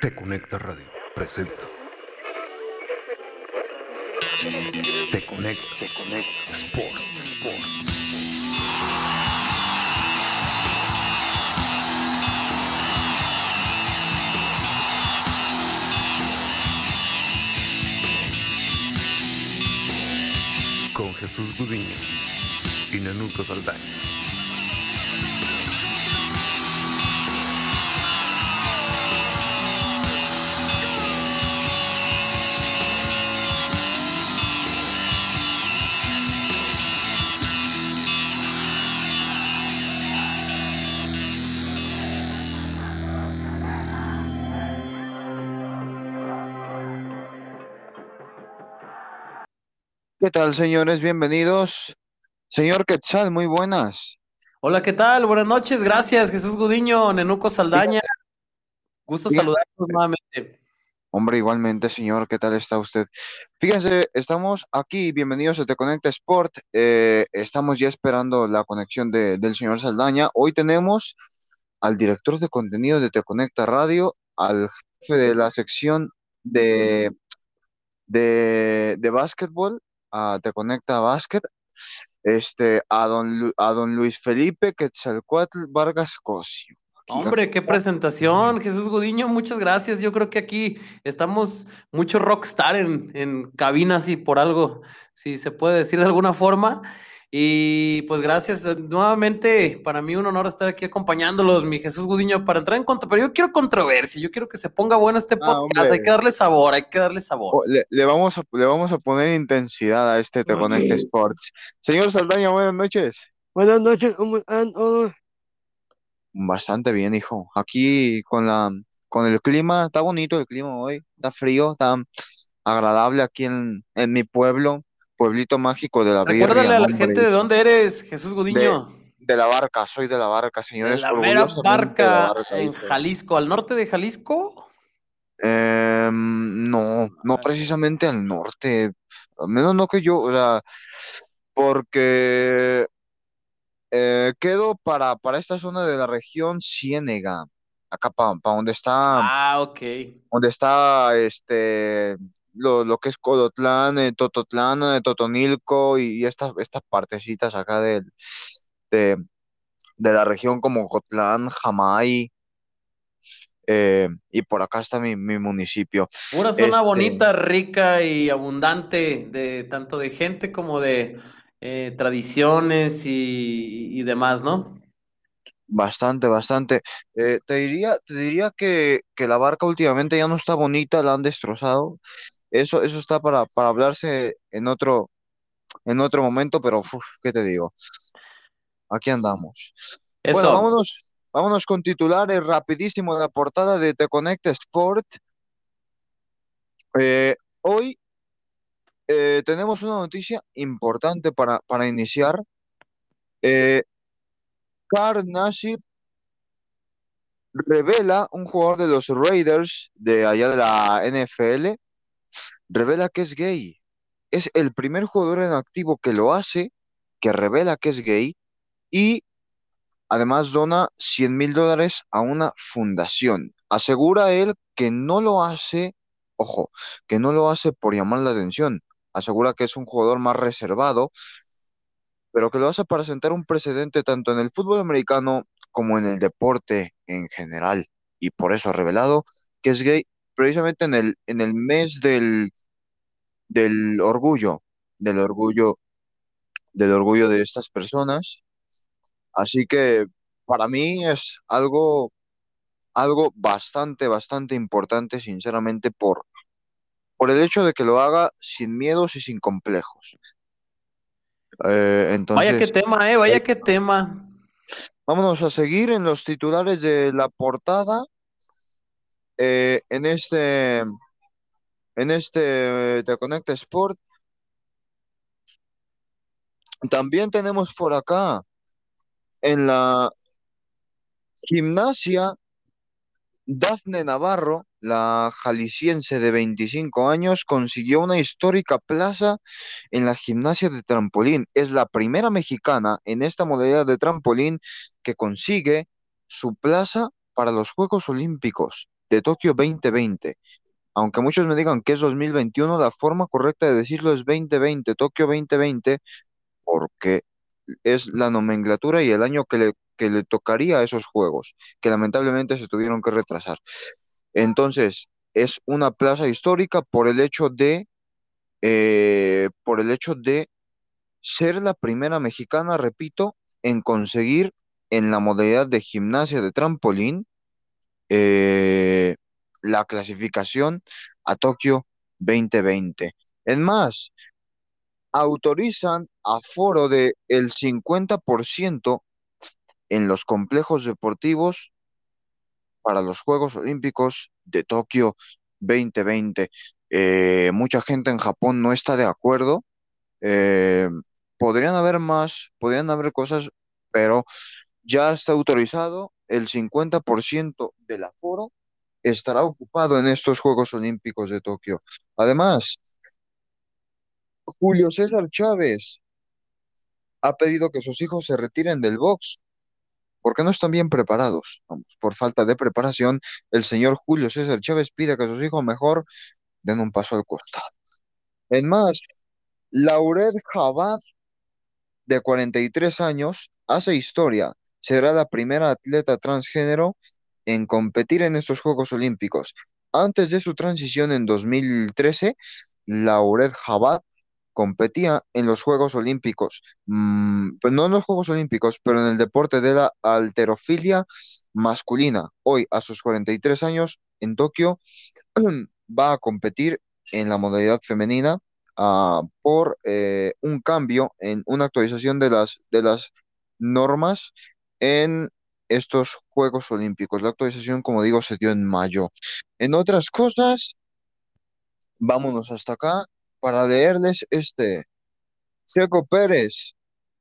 Te Conecta Radio presenta. Te Conecta. Te Conecta. Sports. Con Jesús Gudiño y Nenuco Saldaña. ¿Qué tal, señores? Bienvenidos. Señor Quetzal, muy buenas. Hola, ¿qué tal? Buenas noches, gracias, Jesús Gudiño, Nenuco Saldaña. Gusto Fíjate. saludarlos nuevamente. Hombre, igualmente, señor, ¿qué tal está usted? Fíjense, estamos aquí, bienvenidos a Te Conecta Sport. eh, estamos ya esperando la conexión de- del señor Saldaña. Hoy tenemos al director de contenido de Te Conecta Radio, al jefe de la sección de, de, de básquetbol, a Te Conecta Básquet, este, a don, Lu- a don Luis Felipe Quetzalcoatl Vargas Cosio. Hombre, qué presentación, Jesús Gudiño, muchas gracias. Yo creo que aquí estamos mucho rockstar en, en cabinas y por algo, si se puede decir de alguna forma. Y pues gracias nuevamente, para mí un honor estar aquí acompañándolos, mi Jesús Gudiño, para entrar en contra, pero yo quiero controversia, yo quiero que se ponga bueno este Ah, podcast, hay que darle sabor, hay que darle sabor. Oh, Le, le vamos a, le vamos a poner intensidad a este Te Conecta Sports. Señor Saldaña, buenas noches. Buenas noches, ¿cómo están todos? Bastante bien, hijo. Aquí con la, con el clima, está bonito el clima hoy, está frío, está agradable aquí en, en mi pueblo, pueblito mágico de la Recuérdale birria, a la hombre, gente de dónde eres, Jesús Gudiño. de la barca, soy de la barca, De señores, la mera de la barca barca, en. Jalisco, al norte de Jalisco. Em, no, no precisamente al norte, al menos no que yo, o sea, porque eh, quedo para, para esta zona de la región Ciénega, acá para donde está, Ah, ok. donde está este lo, lo que es Codotlán, eh, Tototlán, eh, Totonilco y, y estas, estas partecitas acá del- de, de la región como Cotlán, Jamay, eh, y por acá está mi, mi municipio. Una zona Este- bonita, rica y abundante de tanto de gente como de eh, tradiciones y, y demás, ¿no? Bastante, bastante. Eh, te diría, te diría que, que la barca últimamente ya no está bonita, la han destrozado. Eso, eso está para, para hablarse en otro, en otro momento, pero uf, ¿qué te digo? Aquí andamos. Bueno, Eso. vámonos, vámonos con titulares rapidísimo de la portada de Te Conecta Sport. Eh, hoy eh, tenemos una noticia importante para, para iniciar. Eh, revela, un jugador de los Raiders de allá de la NFL, revela que es gay. Es el primer jugador en activo que lo hace, que revela que es gay y además dona 100 mil dólares a una fundación. Asegura él que no lo hace, ojo, que no lo hace por llamar la atención. Asegura que es un jugador más reservado, pero que lo hace para sentar un precedente tanto en el fútbol americano como en el deporte en general. Y por eso ha revelado que es gay precisamente en el, en el mes del, del orgullo, del orgullo, del orgullo de estas personas. Así que para mí es algo, algo bastante, bastante importante, sinceramente, por, por el hecho de que lo haga sin miedos y sin complejos. Eh, entonces, Vaya qué tema, eh, vaya qué tema. vámonos a seguir en los titulares de la portada. Eh, en este, en este eh, Te Conecta Sport. También tenemos por acá en la gimnasia Dafne Navarro, la jalisciense de 25 años, consiguió una histórica plaza en la gimnasia de trampolín. Es la primera mexicana en esta modalidad de trampolín que consigue su plaza para los Juegos Olímpicos. De Tokio 2020. Aunque muchos me digan que es 2021, la forma correcta de decirlo es 2020, Tokio 2020, porque es la nomenclatura y el año que le, que le tocaría a esos juegos, que lamentablemente se tuvieron que retrasar. Entonces, es una plaza histórica por el hecho de, eh, por el hecho de ser la primera mexicana, repito, en conseguir en la modalidad de gimnasia de trampolín eh, la clasificación a Tokio 2020. Es más, autorizan aforo de el 50% en los complejos deportivos para los Juegos Olímpicos de Tokio 2020. Eh, mucha gente en Japón no está de acuerdo. Eh, podrían haber más, podrían haber cosas, pero ya está autorizado el 50% del aforo estará ocupado en estos Juegos Olímpicos de Tokio. Además, Julio César Chávez ha pedido que sus hijos se retiren del box porque no están bien preparados. Vamos, por falta de preparación, el señor Julio César Chávez pide que sus hijos mejor den un paso al costado. En más, Lauret Jabad, de 43 años, hace historia. Será la primera atleta transgénero en competir en estos Juegos Olímpicos. Antes de su transición en 2013, Lauret Jabad competía en los Juegos Olímpicos, mm, pues no en los Juegos Olímpicos, pero en el deporte de la alterofilia masculina. Hoy, a sus 43 años, en Tokio, va a competir en la modalidad femenina ah, por eh, un cambio en una actualización de las, de las normas en estos Juegos Olímpicos. La actualización, como digo, se dio en mayo. En otras cosas, vámonos hasta acá para leerles este. Checo Pérez,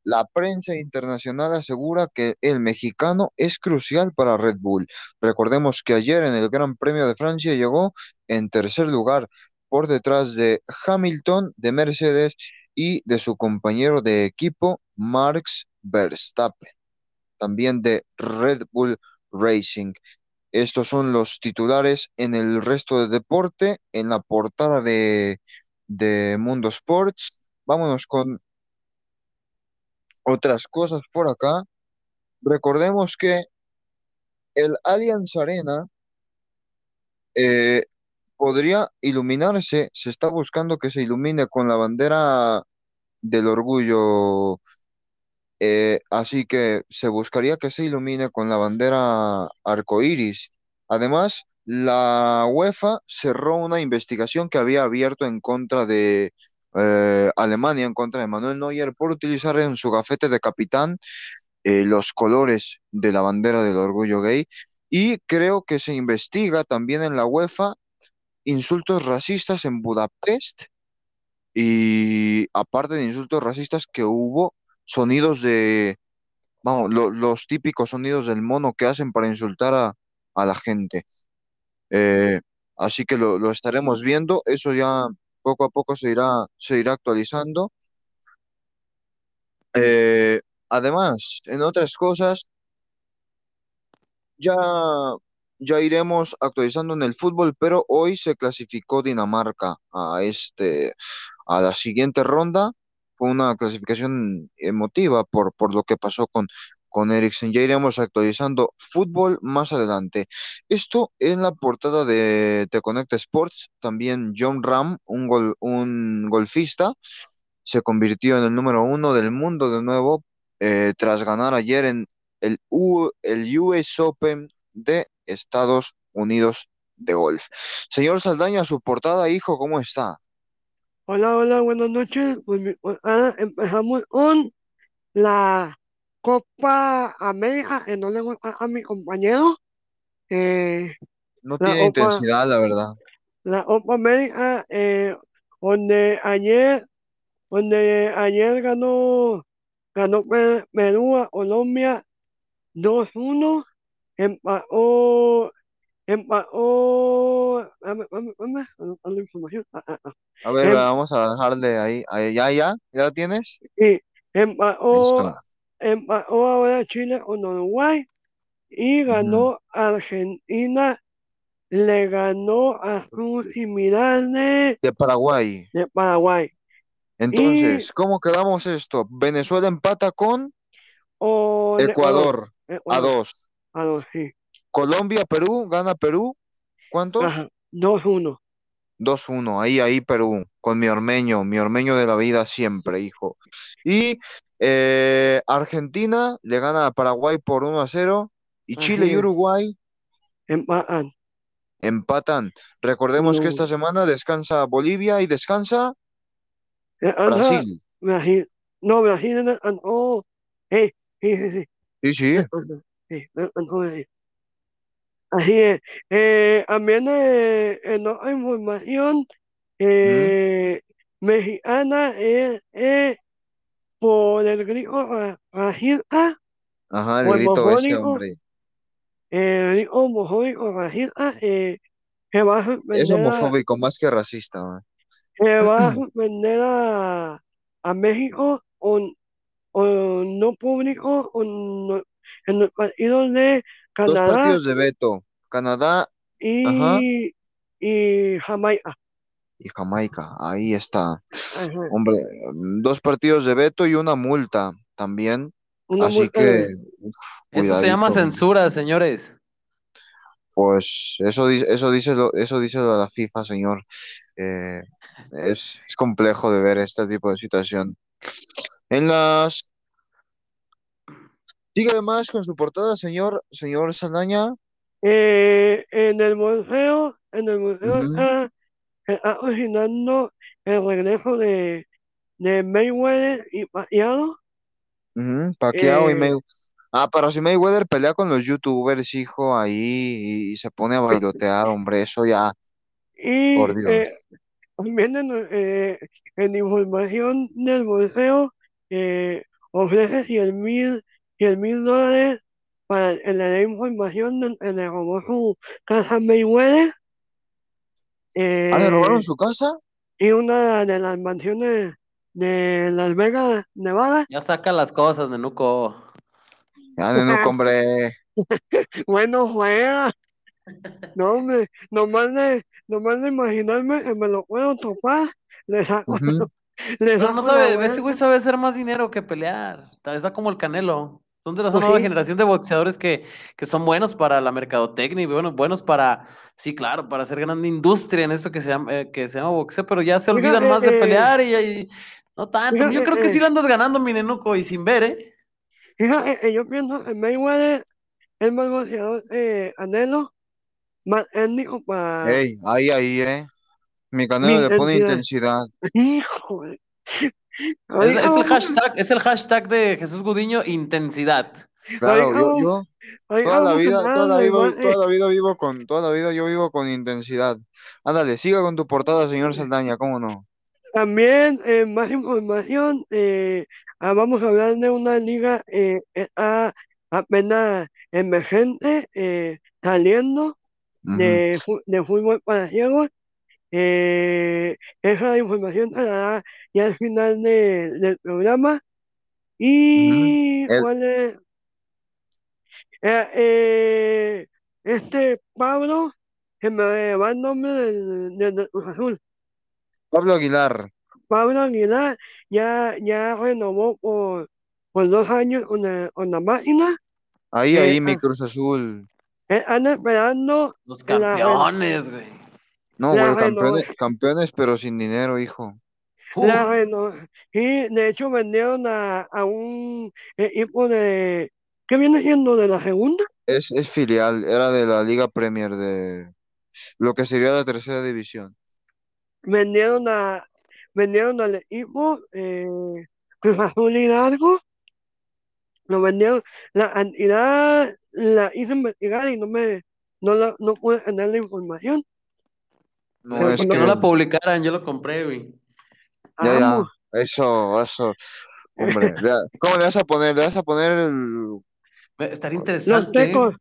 la prensa internacional asegura que el mexicano es crucial para Red Bull. Recordemos que ayer en el Gran Premio de Francia llegó en tercer lugar por detrás de Hamilton, de Mercedes y de su compañero de equipo, Marx Verstappen también de Red Bull Racing. Estos son los titulares en el resto del deporte, en la portada de, de Mundo Sports. Vámonos con otras cosas por acá. Recordemos que el Allianz Arena eh, podría iluminarse, se está buscando que se ilumine con la bandera del orgullo eh, así que se buscaría que se ilumine con la bandera arcoíris. Además, la UEFA cerró una investigación que había abierto en contra de eh, Alemania, en contra de Manuel Neuer, por utilizar en su gafete de capitán eh, los colores de la bandera del orgullo gay. Y creo que se investiga también en la UEFA insultos racistas en Budapest y aparte de insultos racistas que hubo sonidos de, vamos, los típicos sonidos del mono que hacen para insultar a, a la gente. Eh, así que lo, lo, estaremos viendo, eso ya poco a poco se irá, se irá actualizando. Eh, además, en otras cosas, ya, ya iremos actualizando en el fútbol, pero hoy se clasificó Dinamarca a este, a la siguiente ronda fue una clasificación emotiva por, por lo que pasó con, con Eriksen. Ya iremos actualizando fútbol más adelante. Esto en la portada de Te Conecta Sports. También John Ram, un, gol, un golfista, se convirtió en el número uno del mundo de nuevo eh, tras ganar ayer en el, U, el US Open de Estados Unidos de golf. Señor Saldaña, su portada, hijo, ¿cómo está? Hola, hola, buenas noches. Pues, ah, empezamos con la Copa América, que no le gusta a mi compañero. Eh, no tiene intensidad, la verdad. La Copa América, eh, donde ayer, donde ayer ganó, ganó Perú a Colombia 2-1, empató la información. Ah, ah, ah. A ver, em, vamos a dejarle ahí. ¿Ya, ya? ¿Ya lo tienes? Sí, empató, empató ahora Chile con Uruguay y ganó Argentina le ganó a su similar de, Paraguay. de Paraguay. Entonces, ¿cómo quedamos esto? Venezuela empata con O de- Ecuador o- a Ecuador, dos. a dos, sí. Colombia, Perú, gana Perú. ¿Cuántos? Ajá, 2-1. 2-1, ahí, ahí Perú, con mi ormeño, mi ormeño de la vida siempre, hijo. Y eh, Argentina le gana a Paraguay por 1 a 0 y Chile y. Uruguay Empatan. empatan. Recordemos que esta semana descansa Bolivia y descansa Descansa Brasil. Brasil. No, Brasil descansó. Eh, sí, sí, sí. Sí, sí. descansó, sí, descansó Brasil. Así es. Eh, también eh, en otra información eh, mexicana es por el grito ra- racista, Ajá, el el grito ese, hombre. el grito homofóbico racista eh, va a Es a, homofóbico más que racista. man. se va a suspender a, a México o, o no público no- en los partidos de Dos partidos de veto, Canadá ajá. y, y Jamaica. y Jamaica. Ahí está. Ajá. Hombre, dos partidos de veto y una multa también. Una Así multa que, de- uf, Eso se llama censura, señores. Pues eso dice, eso dice lo, eso dice lo de la FIFA, señor. Eh, es, es complejo de ver este tipo de situación. En las Sigue además con su portada, señor, señor Saldaña. Eh, en el museo, en el museo está, está originando el regreso de, de Mayweather y Pacquiao. Ujú, Pacquiao y Eh, May... Ah, pero si Mayweather pelea con los youtubers, hijo, ahí y, y se pone a bailotear, hombre, eso ya, Y por eh, Dios. también en, eh, en información del museo eh, ofrece 100 mil mil dólares para en la información de, de le robó su casa Mayweather Ah, ¿le robaron eh, su casa? y una de las mansiones de Las Vegas, Nevada. Ya saca las cosas, Nenuco. Ya, Nenuco, hombre. Bueno, juega. No, hombre, nomás de, nomás de imaginarme que me lo puedo topar, le saco, le no la sabe, ese güey sabe hacer más dinero que pelear. Está está como el Canelo. Son de la nueva generación de boxeadores que, que son buenos para la mercadotecnia y bueno, buenos para, sí, claro, para hacer gran industria en eso que se llama, eh, que se llama boxeo, pero ya se olvidan Fíjate, más de eh, pelear y, y- no tanto. Yo creo que sí eh, la andas ganando, mi Nenuco, y sin ver, ¿eh? Fíjate, yo pienso que Mayweather es más boxeador que Canelo, más étnico para Ey, ahí, ahí, eh. Mi mi Canelo le pone intensidad. intensidad. Híjole. Es, es el a, hashtag, es el hashtag de Jesús Gudiño, intensidad. Claro, yo, yo toda la a vida, toda la de vida, toda la vida vivo con, toda la vida yo vivo con intensidad. Ándale, siga con tu portada, señor Saldaña, ¿cómo no? También, eh, más información, eh, ah, vamos a hablar de una liga eh, eh, ah, apenas emergente, eh, saliendo Ujú. de, fu- de fútbol para ciegos. Eh, esa información se la da ya al final de- del programa. ¿Y El- cuál es? Eh, eh, este Pablo, que me va el nombre del, del, del Cruz Azul. Pablo Aguilar. Pablo Aguilar ya, ya renovó por, por dos años con la, con la máquina. Ahí, Eh, ahí, mi ah, Cruz Azul. eh, anda esperando Los campeones, güey. No, la güey, campeones, campeones, pero sin dinero, hijo. la y de hecho vendieron a, a un equipo de, ¿qué viene siendo? De la segunda. Es, es filial, era de la Liga Premier de lo que sería la tercera división. Vendieron a, vendieron al equipo eh, Cruz Azul Hidalgo. Lo vendieron, la cantidad la hice investigar y no me, no la, no pude tener la información. No, Pero es cuando no que, la publicaran, yo lo compré, güey. ya, ya, eso, eso, hombre, ya, ¿cómo le vas a poner? ¿Le vas a poner el, Estaría interesante, ¿eh? tecos,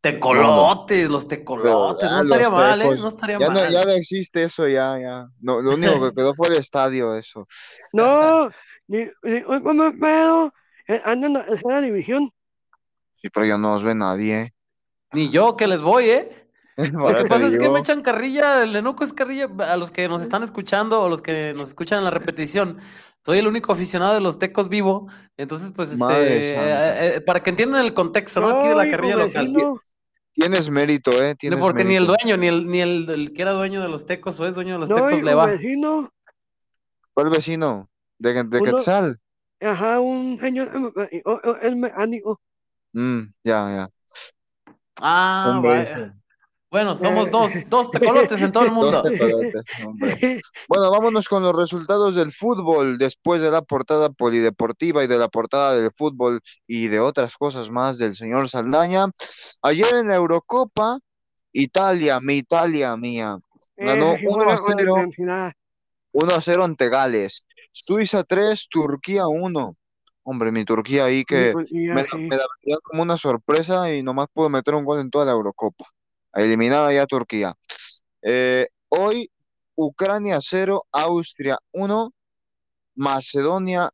Tecolotes, los tecolotes. No ah, estaría mal, ¿eh? No estaría Ya no, ya mal. no existe eso, ya, ya. No, lo único que quedó fue el estadio, eso. no, ni, ni como pedo, eh, anda en la división. Sí, pero ya no nos ve nadie. Ni yo que les voy, ¿eh? Lo que pasa es que me echan carrilla, el Enuco es carrilla a los que nos están escuchando o los que nos escuchan en la repetición. Soy el único aficionado de los tecos vivo, entonces pues este, eh, eh, para que entiendan el contexto, ¿no? Aquí de la carrilla local. Tienes mérito, ¿eh? Tienes porque ni el dueño, ni el, ni el, que era dueño de los tecos o es dueño de los tecos le va. Vecino. ¿Cuál vecino? ¿De, de Quetzal? Ajá, un señor, el mecánico. Mm, ya, ya. Ah, vaya. Bueno, somos dos, dos tecolotes en todo el mundo. Bueno, vámonos con los resultados del fútbol después de la portada polideportiva y de la portada del fútbol y de otras cosas más del señor Saldaña. Ayer en la Eurocopa, Italia, mi Italia mía, ganó 1 a 0. 1 a 0 ante Gales. Suiza 3, Turquía 1. Hombre, mi Turquía ahí que me, me da como una sorpresa y nomás pudo meter un gol en toda la Eurocopa eliminada ya Turquía. Eh, hoy, Ucrania 0, Austria 1, Macedonia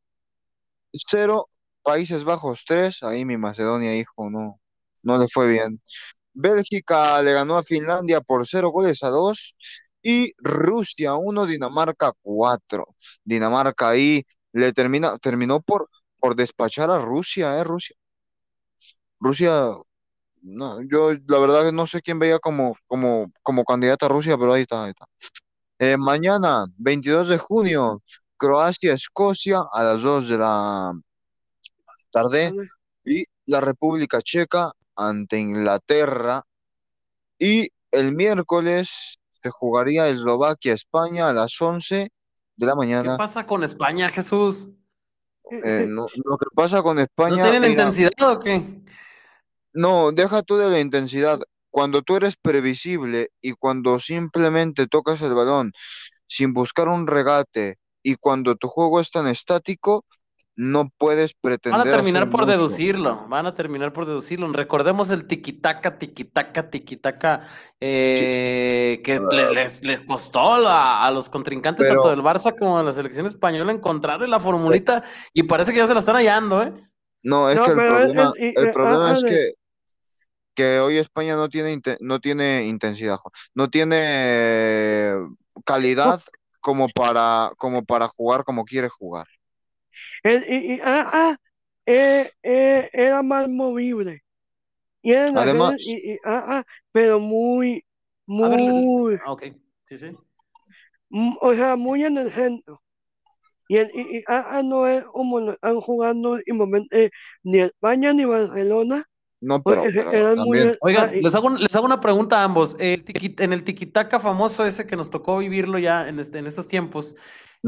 0, Países Bajos 3, ahí mi Macedonia, hijo, no, no le fue bien. Bélgica le ganó a Finlandia por 0 goles a 2 y Rusia 1, Dinamarca 4. Dinamarca ahí le termina, terminó por, despachar a Rusia, ¿eh? Rusia. Rusia no, yo la verdad que no sé quién veía como, como, como candidata a Rusia, pero ahí está, ahí está. Eh, mañana, 22 de junio, Croacia-Escocia a las 2 de la tarde y la República Checa ante Inglaterra. Y el miércoles se jugaría Eslovaquia-España a las 11 de la mañana. ¿Qué pasa con España, Jesús? Eh, lo que pasa con España. ¿No tienen intensidad o qué? No, deja tú de la intensidad. Cuando tú eres previsible y cuando simplemente tocas el balón sin buscar un regate y cuando tu juego es tan estático, no puedes pretender. Van a terminar por deducirlo, van a terminar por deducirlo. Recordemos el tiquitaca, tiquitaca, tiquitaca, eh, que ah. les, les, costó a, los contrincantes tanto del Barça como a la selección española encontrar la formulita y parece que ya se la están hallando, ¿eh? No, es que el problema, el problema es que que hoy España no tiene, no tiene intensidad, no tiene calidad como para, como para jugar como quiere jugar. y, ah, ah, eh, eh, era más movible. Y Además, ah, ah, pero muy, muy, sí, sí. o sea, muy en el centro. Y, el, y, no es como han jugado eh, ni España ni Barcelona, no, pero, Oigan, les hago, les hago una pregunta a ambos. en el tiquitaca famoso ese que nos tocó vivirlo ya en, este, en estos tiempos,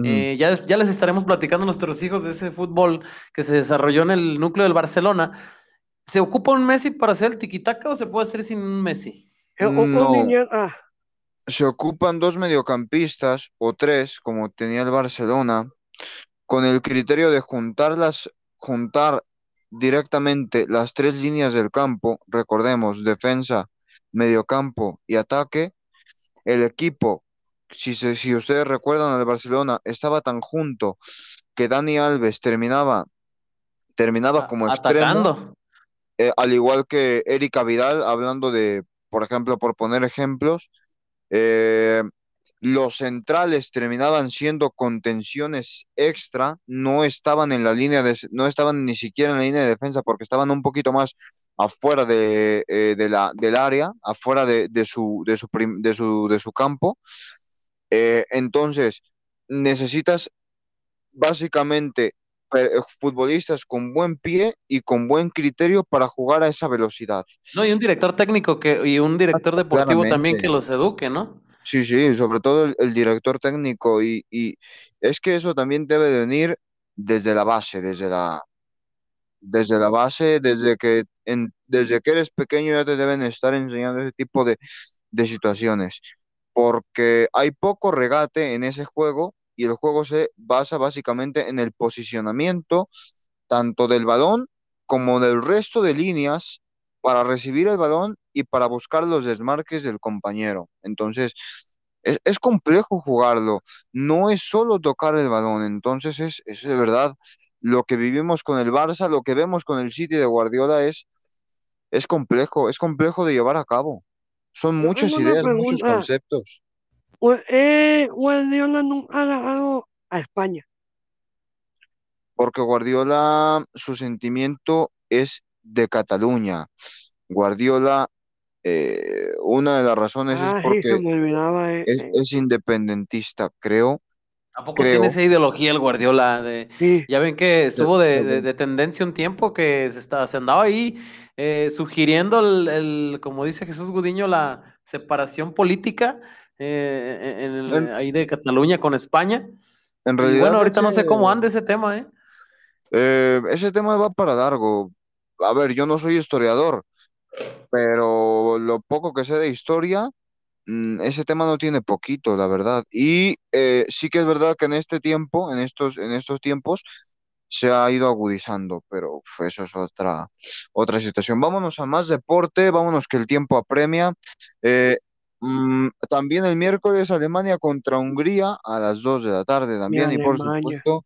eh, ya, ya les estaremos platicando a nuestros hijos de ese fútbol que se desarrolló en el núcleo del Barcelona. ¿Se ocupa un Messi para hacer el tiquitaca o se puede hacer sin un Messi? No. Ah. Se ocupan dos mediocampistas o tres, como tenía el Barcelona, con el criterio de juntarlas, juntar directamente las tres líneas del campo, recordemos, defensa, mediocampo y ataque, el equipo, si, si ustedes recuerdan al Barcelona, estaba tan junto que Dani Alves terminaba, terminaba como extremo, eh, al igual que Erika Vidal, hablando de, por ejemplo, por poner ejemplos, eh, los centrales terminaban siendo contenciones extra, no estaban en la línea de, no estaban ni siquiera en la línea de defensa porque estaban un poquito más afuera de, eh, la, del área, afuera de, su, de, su, de, su, de su campo. Eh, entonces, necesitas básicamente eh, futbolistas con buen pie y con buen criterio para jugar a esa velocidad. No, y un director técnico que, y un director deportivo también que los eduque, ¿no? Sí, sí, sobre todo el, director técnico y, es que eso también debe de venir desde la base, desde la, desde la base, desde que, en, desde que eres pequeño ya te deben estar enseñando ese tipo de, de situaciones, porque hay poco regate en ese juego y el juego se basa básicamente en el posicionamiento tanto del balón como del resto de líneas para recibir el balón y para buscar los desmarques del compañero. Entonces, es, complejo jugarlo, no es solo tocar el balón, entonces es, es, de verdad lo que vivimos con el Barça, lo que vemos con el City de Guardiola es, es complejo, es complejo de llevar a cabo. Son muchas ideas, muchos conceptos. Eh, Guardiola nunca ha ganado a España. Porque Guardiola, su sentimiento es de Cataluña. Guardiola, eh, una de las razones es Ah, porque olvidaba. eh, es, eh, es independentista, creo, ¿A poco creo. tiene esa ideología el Guardiola? De, sí, ya ven que estuvo de, de- tendencia un tiempo que se, está, se andaba ahí eh, sugiriendo, el, el- como dice Jesús Gudiño, la separación política eh, en el- En- ahí de Cataluña con España. En Y realidad, bueno, ahorita no sé cómo anda ese tema, ¿eh? Eh, ese tema va para largo. A ver, yo no soy historiador, pero lo poco que sé de historia, mm, ese tema no tiene poquito, la verdad. Y eh, sí que es verdad que en este tiempo, en estos, en estos tiempos, se ha ido agudizando, pero uf, eso es otra, otra situación. Vámonos a más deporte, vámonos que el tiempo apremia. Eh, mm, también el miércoles Alemania contra Hungría a las 2 de la tarde también, y por supuesto.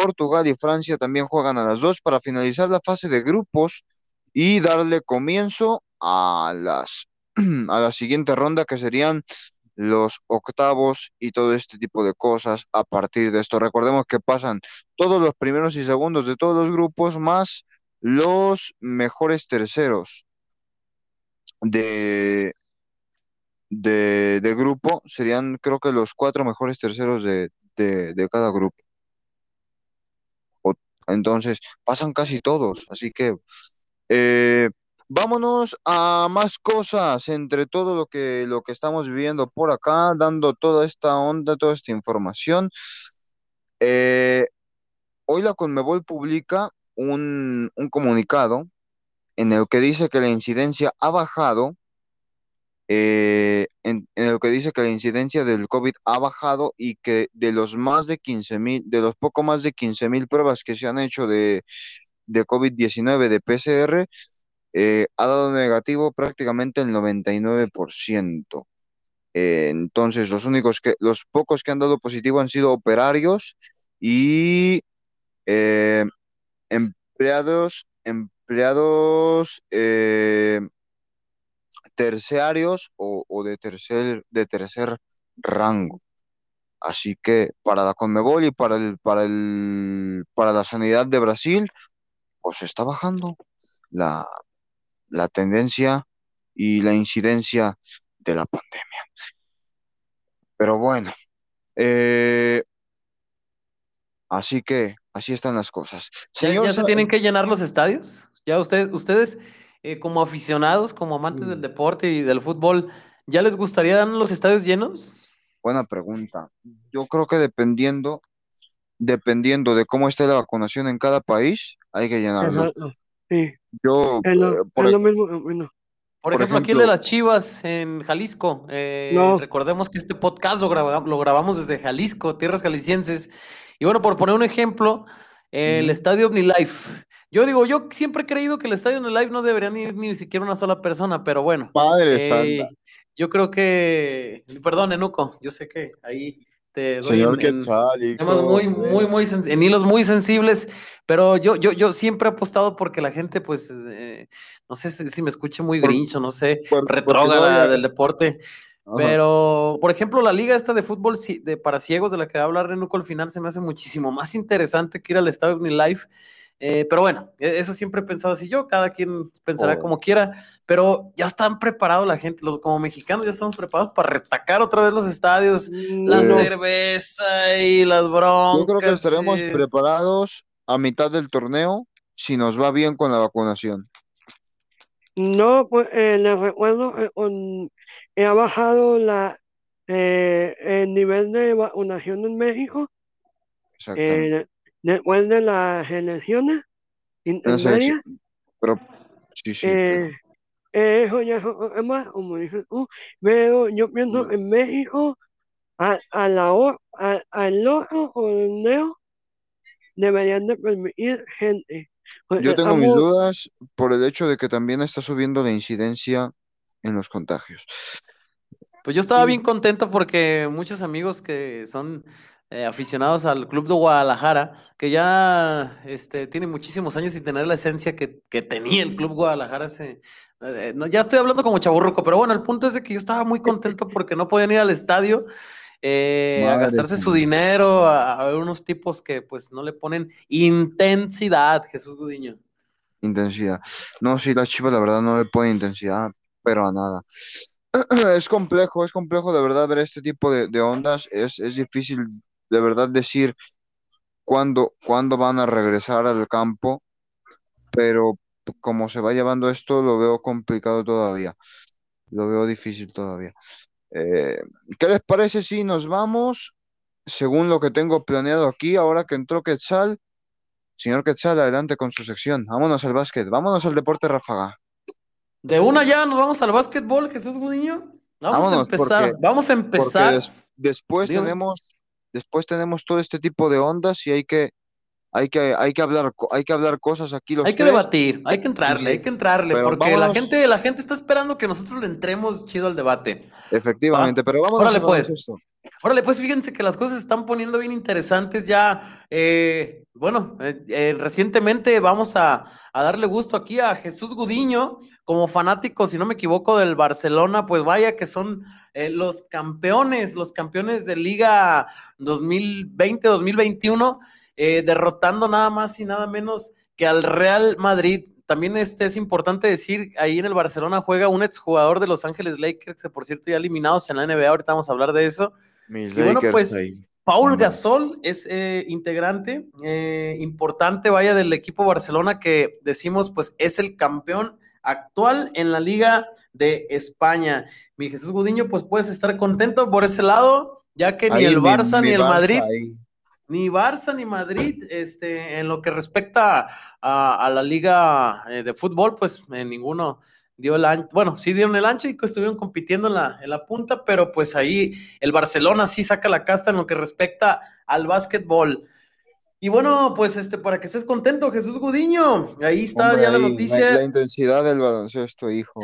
Portugal y Francia también juegan a las dos para finalizar la fase de grupos y darle comienzo a las a la siguiente ronda que serían los octavos y todo este tipo de cosas a partir de esto. Recordemos que pasan todos los primeros y segundos de todos los grupos más los mejores terceros de, de, de grupo serían creo que los cuatro mejores terceros de, de, de cada grupo. Entonces, pasan casi todos, así que eh, vámonos a más cosas entre todo lo que, lo que estamos viviendo por acá, dando toda esta onda, toda esta información. Eh, hoy la Conmebol publica un, un comunicado en el que dice que la incidencia ha bajado, eh, en, el que dice que la incidencia del COVID ha bajado y que de los más de 15 mil, de los poco más de 15 mil pruebas que se han hecho de, de COVID-19 de PCR, eh, ha dado negativo prácticamente el 99%. Eh, entonces, los únicos que, los pocos que han dado positivo han sido operarios y eh, empleados, empleados terciarios o, o de tercer, de tercer rango. Así que para la Conmebol y para el, para el, para la sanidad de Brasil, pues está bajando la, la tendencia y la incidencia de la pandemia. Pero bueno, eh, así que así están las cosas. ¿Ya, Señor, ya se tienen que llenar los estadios? ¿Ya ustedes, ustedes eh, como aficionados, como amantes Mm. del deporte y del fútbol, ¿ya les gustaría dar los estadios llenos? buena pregunta. Yo creo que dependiendo, dependiendo de cómo esté la vacunación en cada país, hay que llenarlos. Exacto. Sí, Yo, lo, eh, por, lo mismo. Bueno, Por, Por ejemplo, aquí el de las Chivas en Jalisco. eh, No. Recordemos que este podcast lo, graba- lo grabamos desde Jalisco, tierras jaliscienses. Y bueno, por poner un ejemplo, el Ujú. estadio OmniLife. Yo digo, yo siempre he creído que el estadio OmniLife no debería ir ni siquiera una sola persona, pero bueno. Padre eh, Santa, yo creo que, perdón, Enuco, yo sé que ahí te doy señor en- en- temas muy, muy, muy, en hilos muy sensibles, pero yo, yo, yo siempre he apostado porque la gente, pues, eh, no sé si, si me escuche muy Por- grinch o no sé, por- retrógrada no del deporte, Ajá. pero, por ejemplo, la liga esta de fútbol de, para ciegos de la que va a hablar Renuco al final se me hace muchísimo más interesante que ir al estadio Live. Eh, pero bueno, e- eso siempre he pensado así yo, cada quien pensará Oh. como quiera, pero ya están preparados la gente, los, como mexicanos ya estamos preparados para retacar otra vez los estadios, la no, cerveza y las broncas. Yo creo que estaremos y- preparados a mitad del torneo si nos va bien con la vacunación. no, pues eh, les recuerdo, eh, con- eh, ha bajado la, eh, el nivel de vacunación en México Exactamente. Eh, después de las elecciones intermedias. Pero sí, sí. Eh, eh, eso ya es otro tema, como dices tú, pero yo pienso en México, a, a la a- al otro torneo deberían de permitir gente. porque Yo tengo mis dudas por el hecho de que también está subiendo la incidencia en los contagios. Pues yo estaba bien contento porque muchos amigos que son eh, aficionados al Club de Guadalajara, que ya este, tiene muchísimos años sin tener la esencia que, que tenía el Club Guadalajara hace, eh, no, ya estoy hablando como chaburruco, pero bueno, el punto es de que yo estaba muy contento porque no podían ir al estadio eh, a gastarse su dinero, a, ver unos tipos que pues no le ponen intensidad, Jesús Gudiño. Intensidad. No, sí, la Chivas la verdad no le ponen intensidad, pero a nada. Es complejo, es complejo de verdad ver este tipo de, ondas. Es, es, difícil de verdad decir cuándo, cuándo van a regresar al campo, pero como se va llevando esto, lo veo complicado todavía. Lo veo difícil todavía. Eh, ¿qué les parece si nos vamos? Según lo que tengo planeado aquí, ahora que entró Quetzal, señor Quetzal, adelante con su sección. Vámonos al básquet, vámonos al deporte ráfaga. De una ya nos vamos al básquetbol, Jesús Gudiño. Vamos a empezar. vamos a empezar. después tenemos, después tenemos todo este tipo de ondas y hay que hay que, hay que hablar, hay que hablar cosas aquí los Hay que debatir, hay que entrarle, hay que entrarle, porque la gente, la gente está esperando que nosotros le entremos chido al debate. Efectivamente, pero vamos Órale, pues. Órale, pues fíjense que las cosas se están poniendo bien interesantes ya. Eh, bueno, eh, eh, recientemente vamos a, a, darle gusto aquí a Jesús Gudiño, como fanático, si no me equivoco, del Barcelona, pues vaya que son los campeones, los campeones de Liga 2020-2021. Eh, derrotando nada más y nada menos que al Real Madrid. También este es importante decir, ahí en el Barcelona juega un exjugador de Los Ángeles Lakers, que por cierto ya eliminados en la NBA, ahorita vamos a hablar de eso. y bueno, pues Paul Gasol es eh, integrante eh, importante, vaya, del equipo Barcelona que decimos, pues es el campeón actual en la Liga de España. Mi Jesús Gudiño, pues puedes estar contento por ese lado, ya que ni el Barça ni el Madrid ni Barça ni Madrid, este, en lo que respecta a, la liga eh, de fútbol, pues en ninguno dio el ancho, bueno, sí dieron el ancho y estuvieron compitiendo en la, en la punta, pero pues ahí el Barcelona sí saca la casta en lo que respecta al básquetbol. Y bueno, pues este, para que estés contento, Jesús Gudiño, ahí está ya la noticia. La, intensidad del baloncesto, hijo.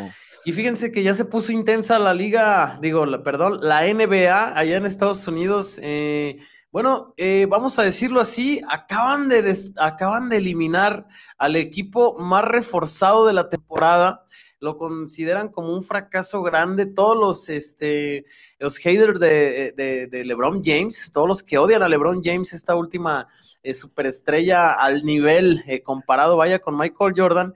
Y fíjense que ya se puso intensa la liga, digo, la, perdón, la NBA allá en Estados Unidos. Eh, bueno, eh, vamos a decirlo así, acaban de, acaban de eliminar al equipo más reforzado de la temporada. Lo consideran como un fracaso grande. Todos los, este, los haters de, LeBron James, todos los que odian a LeBron James, esta última eh, superestrella al nivel eh, comparado, vaya, con Michael Jordan,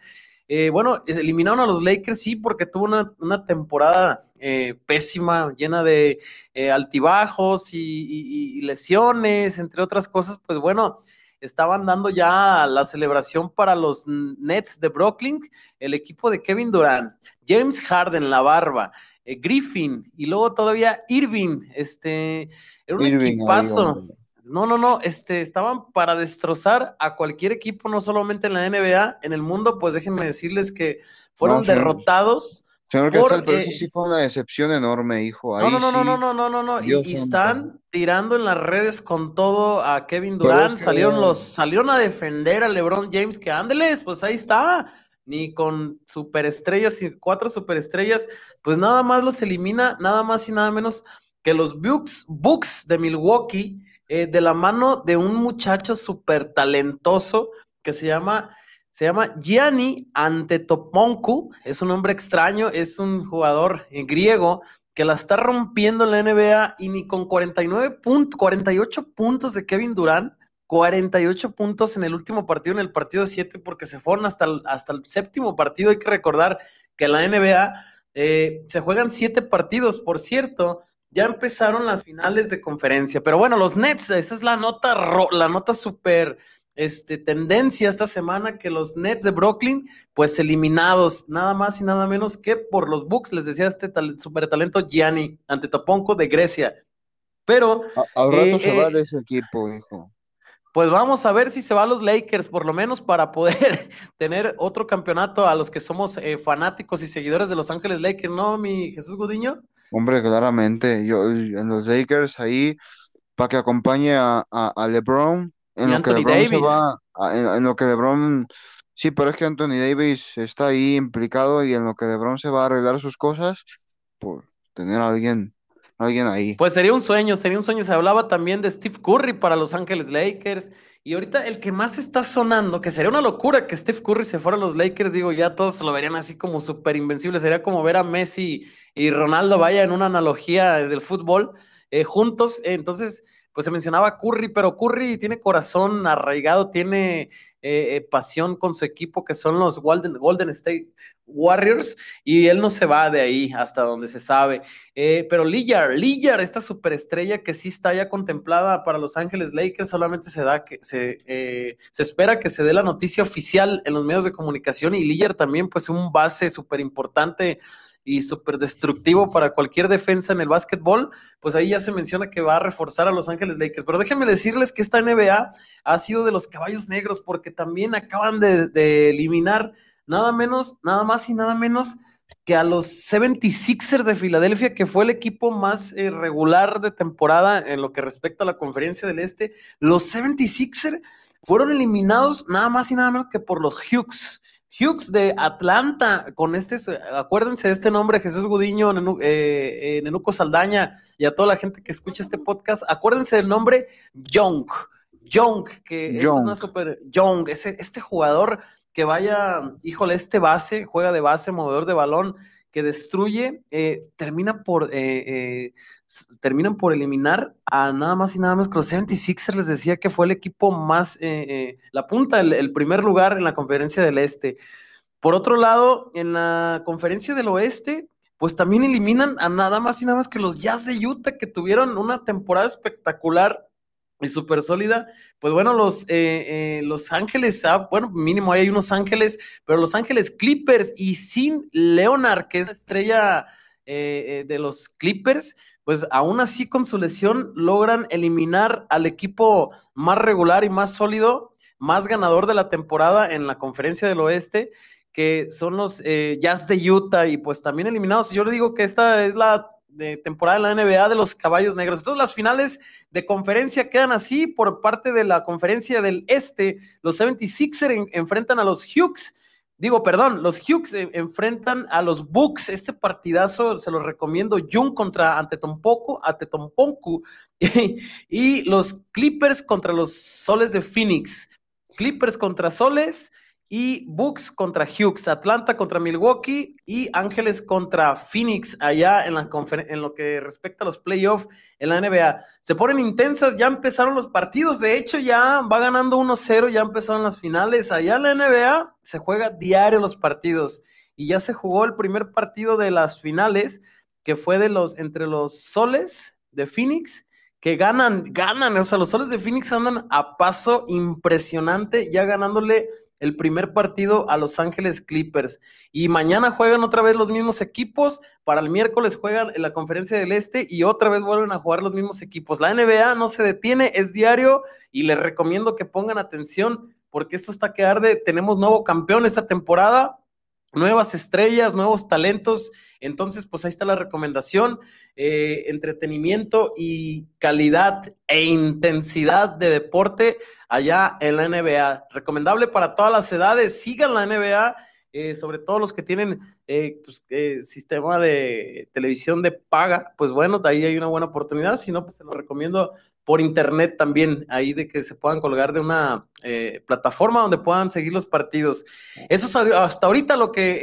eh, bueno, eliminaron a los Lakers, sí, porque tuvo una, temporada eh, pésima, llena de altibajos y, lesiones, entre otras cosas. Pues bueno, estaban dando ya la celebración para los Nets de Brooklyn, el equipo de Kevin Durant, James Harden, la barba. Griffin y luego todavía Irving, este, era un equipazo. No, no, no, este, estaban para destrozar a cualquier equipo, no solamente en la NBA, en el mundo, pues déjenme decirles que fueron derrotados. Señor por, pero eso eh, sí fue una decepción enorme, hijo. Ahí no, no, no, no, no, no, no, no, Y, están tirando en las redes con todo a Kevin Durant. Salieron los, salieron a defender a LeBron James, que ándeles, pues ahí está. Ni con superestrellas y cuatro superestrellas, pues nada más los elimina, nada más y nada menos que los Bucks, Bucks de Milwaukee, eh, de la mano de un muchacho súper talentoso que se llama se llama Gianni Antetokounmpo, es un nombre extraño, es un jugador eh, griego que la está rompiendo en la NBA y ni con 49 puntos, 48 puntos de Kevin Durant, 48 puntos en el último partido, en el partido 7, porque se fueron hasta el, hasta el séptimo partido. Hay que recordar que en la NBA eh, se juegan siete partidos, por cierto, ya empezaron las finales de conferencia, pero bueno, los Nets, esa es la nota, la nota súper este, tendencia esta semana que los Nets de Brooklyn, pues eliminados, nada más y nada menos que por los Bucks, les decía este super talento Gianni Antetokounmpo de Grecia. Pero al rato se va eh, de ese equipo, hijo. Pues vamos a ver si se va a los Lakers, por lo menos para poder tener otro campeonato a los que somos eh, fanáticos y seguidores de Los Ángeles Lakers, ¿no, mi Jesús Gudiño? Hombre, claramente, yo en los Lakers ahí para que acompañe a, LeBron en lo que LeBron se va, en, lo que LeBron, sí, pero es que Anthony Davis está ahí implicado y en lo que LeBron se va a arreglar sus cosas, por tener a alguien alguien ahí. Pues sería un sueño, sería un sueño. Se hablaba también de Steve Curry para Los Ángeles Lakers. Y ahorita el que más está sonando, que sería una locura que Steve Curry se fuera a los Lakers, digo, ya todos lo verían así como súper invencible. Sería como ver a Messi y Ronaldo, vaya, en una analogía del fútbol, eh, juntos. Entonces, pues se mencionaba Curry, pero Curry tiene corazón arraigado, tiene eh, eh, pasión con su equipo, que son los Golden, Golden, State Warriors, y él no se va de ahí hasta donde se sabe. Eh, pero Lillard, Lillard, esta superestrella que sí está ya contemplada para Los Ángeles Lakers, solamente se da que se, se espera que se dé la noticia oficial en los medios de comunicación, y Lillard también, pues, un base súper importante y súper destructivo para cualquier defensa en el básquetbol, pues ahí ya se menciona que va a reforzar a Los Ángeles Lakers. Pero déjenme decirles que esta NBA ha sido de los caballos negros porque también acaban de, eliminar nada menos, nada más y nada menos que a los 76ers de Filadelfia, que fue el equipo más eh, regular de temporada en lo que respecta a la conferencia del Este. Los 76ers fueron eliminados nada más y nada menos que por los Hughes. Hughes de Atlanta, con este, acuérdense de este nombre, Jesús Gudiño, eh, eh, Nenuco Saldaña y a toda la gente que escucha este podcast, acuérdense del nombre Young, Young, que es una super, Young, ese, este jugador que vaya, híjole, este base, juega de base, movedor de balón, que destruye, eh, termina por, terminan por eliminar a nada más y nada menos que los 76ers, les decía que fue el equipo más, eh, eh, la punta, el, primer lugar en la conferencia del Este. Por otro lado, en la conferencia del Oeste, pues también eliminan a nada más y nada más que los Jazz de Utah, que tuvieron una temporada espectacular y súper sólida. Pues bueno, los, eh, los Ángeles, bueno, mínimo ahí hay unos Ángeles, pero los Ángeles Clippers y sin Leonard, que es la estrella de los Clippers, pues aún así con su lesión logran eliminar al equipo más regular y más sólido, más ganador de la temporada en la conferencia del oeste, que son los eh, Jazz de Utah y pues también eliminados. Yo le digo que esta es la de temporada de la NBA de los caballos negros. Entonces las finales de conferencia quedan así por parte de la conferencia del este. Los 76ers enfrentan a los Hughes Digo, perdón, los Hughes enfrentan a los Bucks. Este partidazo se lo recomiendo. Jung contra Antetokounmpo y, y los Clippers contra los Soles de Phoenix. Clippers contra Soles y Bucks contra Hughes, Atlanta contra Milwaukee y Ángeles contra Phoenix allá en, la en lo que respecta a los playoffs en la NBA. Se ponen intensas, ya empezaron los partidos, de hecho ya va ganando 1-0, ya empezaron las finales. Allá en la NBA se juega diario los partidos y ya se jugó el primer partido de las finales que fue de los entre los Soles de Phoenix que ganan, ganan, o sea, los Soles de Phoenix andan a paso impresionante, ya ganándole el primer partido a Los Ángeles Clippers. Y mañana juegan otra vez los mismos equipos. Para el miércoles juegan en la Conferencia del Este y otra vez vuelven a jugar los mismos equipos. La NBA no se detiene, es diario y les recomiendo que pongan atención porque esto está que arde. Tenemos nuevo campeón esta temporada, nuevas estrellas, nuevos talentos. Entonces, pues ahí está la recomendación, eh, entretenimiento y calidad e intensidad de deporte allá en la NBA. Recomendable para todas las edades, sigan la NBA, eh, sobre todo los que tienen eh, pues, sistema de televisión de paga, pues bueno, de ahí hay una buena oportunidad, si no, pues se lo recomiendo por internet también, ahí de que se puedan colgar de una eh, plataforma donde puedan seguir los partidos. Eso es hasta ahorita lo que eh,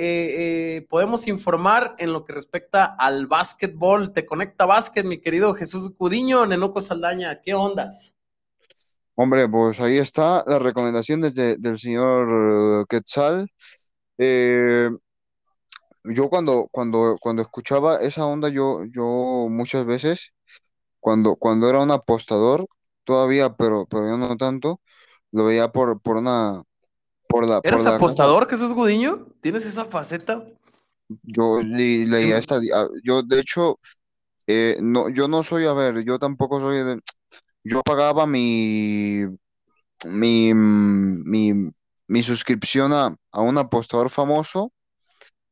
eh, podemos informar en lo que respecta al básquetbol. Te conecta básquet, mi querido Jesús Cudiño, Nenuco Saldaña, ¿qué ondas? Hombre, pues ahí está la recomendación desde, del señor Quetzal. yo cuando, cuando, cuando escuchaba esa onda, yo, yo muchas veces cuando, cuando era un apostador, todavía, pero, pero yo no tanto, lo veía por, por una, por la, ¿Eres apostador, Jesús Gudiño? ¿Tienes esa faceta? Yo leía esta, ah, yo de hecho, eh, no, yo no soy, a ver, yo tampoco soy de, yo pagaba mi, mi, mi, mi suscripción a, a un apostador famoso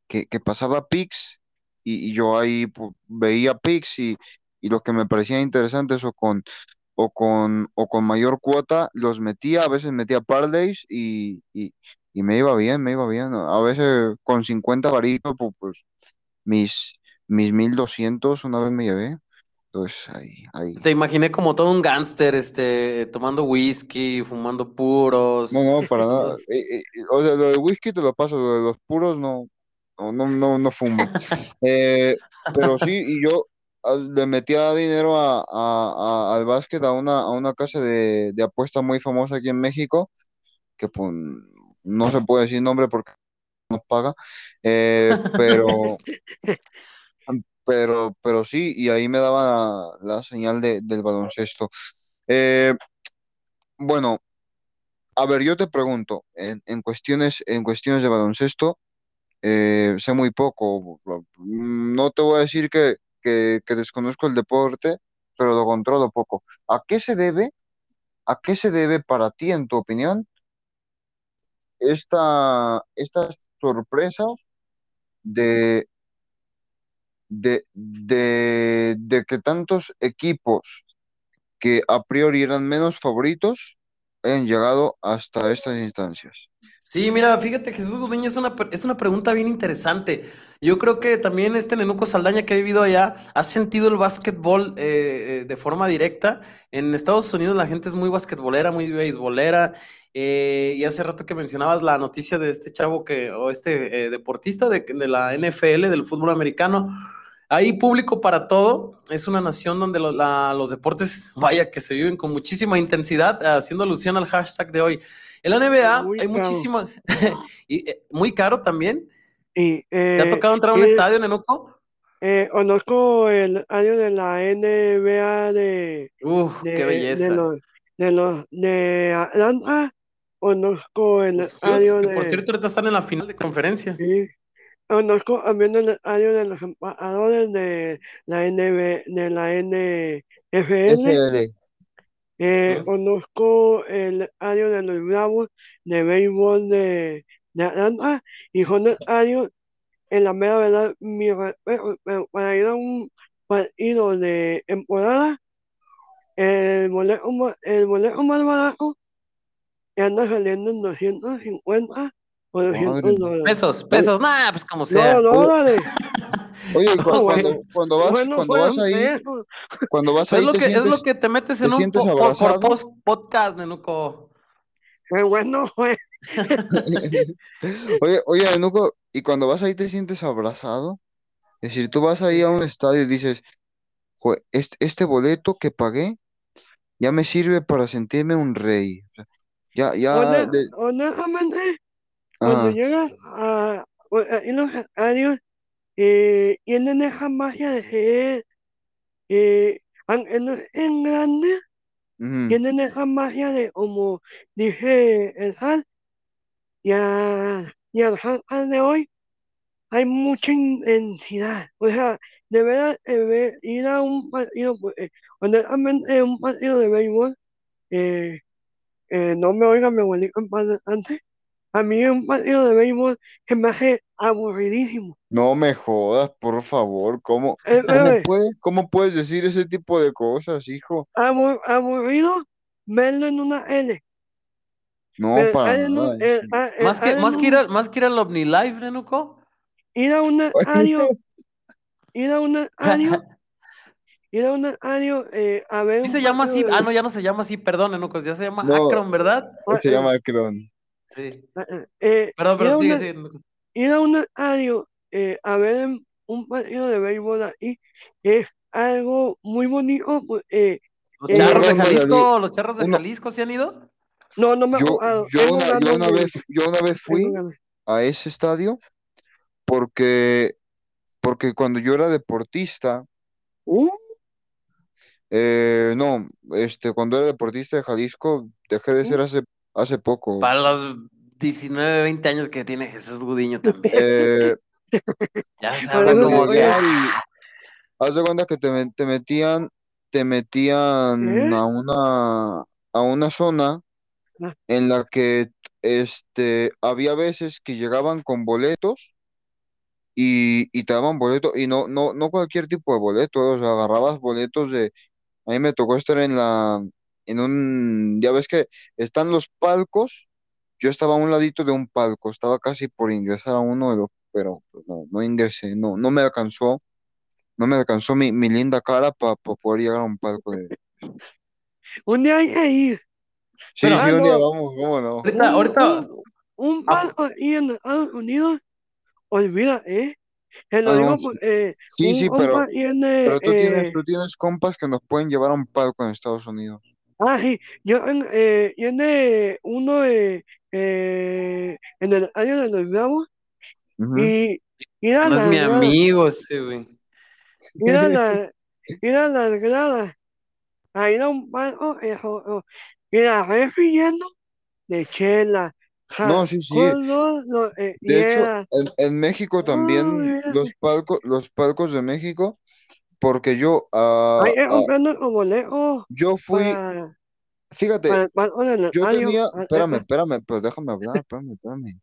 que, que pasaba Pix y, y yo ahí pues, veía Pix y, y los que me parecían interesantes o con, o con, o con mayor cuota, los metía, a veces metía parlays y, y, y me iba bien, me iba bien. A veces con 50 varitos, pues, pues mis, mis 1200 una vez me llevé. Entonces, ahí, ahí. Te imaginé como todo un gángster, este, tomando whisky, fumando puros. No, no, para nada. Eh, eh, o sea, lo de whisky te lo paso, lo de los puros no, no, no, no, no fumo. Eh, pero sí, y yo le metía dinero a, a- a- al básquet a una, a una casa de, de apuesta muy famosa aquí en México, que pues no se puede decir nombre porque nos paga, eh, pero, pero, pero sí, y ahí me daba la, la señal de- del baloncesto. Eh, bueno, a ver, yo te pregunto, en, en cuestiones, en cuestiones de baloncesto, eh, sé muy poco. No te voy a decir que, que, desconozco el deporte, pero lo controlo poco. ¿A qué se debe, a qué se debe para ti, en tu opinión, esta, estas sorpresas de, de, de, de que tantos equipos que a priori eran menos favoritos hayan llegado hasta estas instancias? Sí, mira, fíjate, Jesús Gudiño, es una, es una pregunta bien interesante. Yo creo que también este Nenuco Saldaña que ha vivido allá ha sentido el básquetbol eh, eh, de forma directa. En Estados Unidos la gente es muy basquetbolera, muy beisbolera. eh, y hace rato que mencionabas la noticia de este chavo que, o este eh, deportista de, de la NFL, del fútbol americano. Hay público para todo. Es una nación donde lo- la- los deportes, vaya, que se viven con muchísima intensidad, haciendo alusión al hashtag de hoy. En la NBA Muy hay muchísima, y eh, muy caro también. Y, ¿Te ha eh, tocado entrar a un y, estadio, Nenuco? eh, conozco el año de la NBA de, Uf, qué de, de belleza. los de los de Atlanta, conozco el Los Hawks, año que por de cierto ahorita están en la final de conferencia. sí, conozco también el año de los embajadores de la NB, de la NFL, FL. eh, Ujú. conozco el año de los Bravos de béisbol de, de Atlanta y con el año en la mera verdad, mi respeto, pero para ir a un partido de temporada, el boleto, el boleto más barato anda saliendo en 250 o Madre 200 mía. dólares. Pesos, pesos, nah, pues como sea. no, dólares. Oye, y cu- No, cuando, cuando vas, bueno, cuando vas ahí, pesos. cuando vas Pues es ahí lo que, es lo que te metes te en un po- por, post podcast, Nenuco. Qué bueno fue. Oye, oye, Enuco, y cuando vas ahí te sientes abrazado. Es decir, tú vas ahí a un estadio y dices, "Jue- este, este boleto que pagué ya me sirve para sentirme un rey. O sea, ya, ya, de, Honestamente, cuando ajá, llegas a, a los estadios, eh, tienen esa magia de ser, eh, aunque no es grande, ujú. tienen esa magia de, como dije el Hal, y, a- y al Hal Hal de hoy hay mucha intensidad. O sea, de verdad, eh, ir a un partido, pues, eh, honestamente, un partido de béisbol, eh, eh, no me oiga mi abuelito descanse, a mí un partido de béisbol que me hace aburridísimo. No me jodas, por favor. ¿Cómo, Eh, cómo puedes, cómo puedes decir ese tipo de cosas, hijo? abu- aburrido verlo en una L. No, Pero para nada. eh, ah, eh, Más que, más que ir al, más que ir al OmniLife, Nenuco. ir a un estadio, ir a un estadio, ir a un estadio eh, a ver Sí se llama así. de Ah, no, ya no se llama así, perdón, Nenuco, ya se llama No, Akron, ¿verdad? se eh, llama Akron. Sí. eh, eh, Perdón, ir a pero sigue, sigue. Ir a un estadio eh, a ver un partido de béisbol ahí es algo muy bonito. pues, eh, Los Eh, charros de Jalisco, los charros de uno- Jalisco, ¿se han ido? no, no me ha Yo, yo una, yo una vez, yo una vez fui a ese estadio porque, porque cuando yo era deportista, Uh, eh, no, este, cuando era deportista de Jalisco, dejé de ser hace, hace poco. Para los 19, 20 años que tiene Jesús Gudiño también. Eh, Ya como oye, que. haz de cuenta que te, te metían, te metían ¿eh? a una, a una zona Ah, en la que este, había veces que llegaban con boletos y, y te daban boletos, y no, no, no cualquier tipo de boleto, o sea, agarrabas boletos de, a mí me tocó estar en la, en un, ya ves que están los palcos, yo estaba a un ladito de un palco, estaba casi por ingresar a uno de los, pero pues, no, no ingresé, no, no me alcanzó, no me alcanzó mi, mi linda cara para poder llegar a un palco de... Un día hay que ir. Sí, Pero- sí, un día vamos, cómo no. Ahorita, Un, ahorita, un, un Ah. palco ahí en Estados Unidos, olvida, ¿eh? Te lo Ah, no, digo sí. Sí, pero, tiene, pero tú tienes, eh, tú tienes compas que nos pueden llevar a un palco en Estados Unidos. Ah, sí, yo en- eh, tiene uno de, eh, en el año de los Bravos Ujú. y mira no es las mi amigo ese, güey. mira la- mira las gradas, ahí era un palco, eh, jo- jo- y la refri lleno de chela, No, sí, sí. Colos, lo- eh, De hecho, en, en México también Uy, los palcos, los palcos de México, porque yo, es lejos yo fui, para, fíjate, para yo tenía, espérame, espérame, pero déjame hablar, espérame, espérame.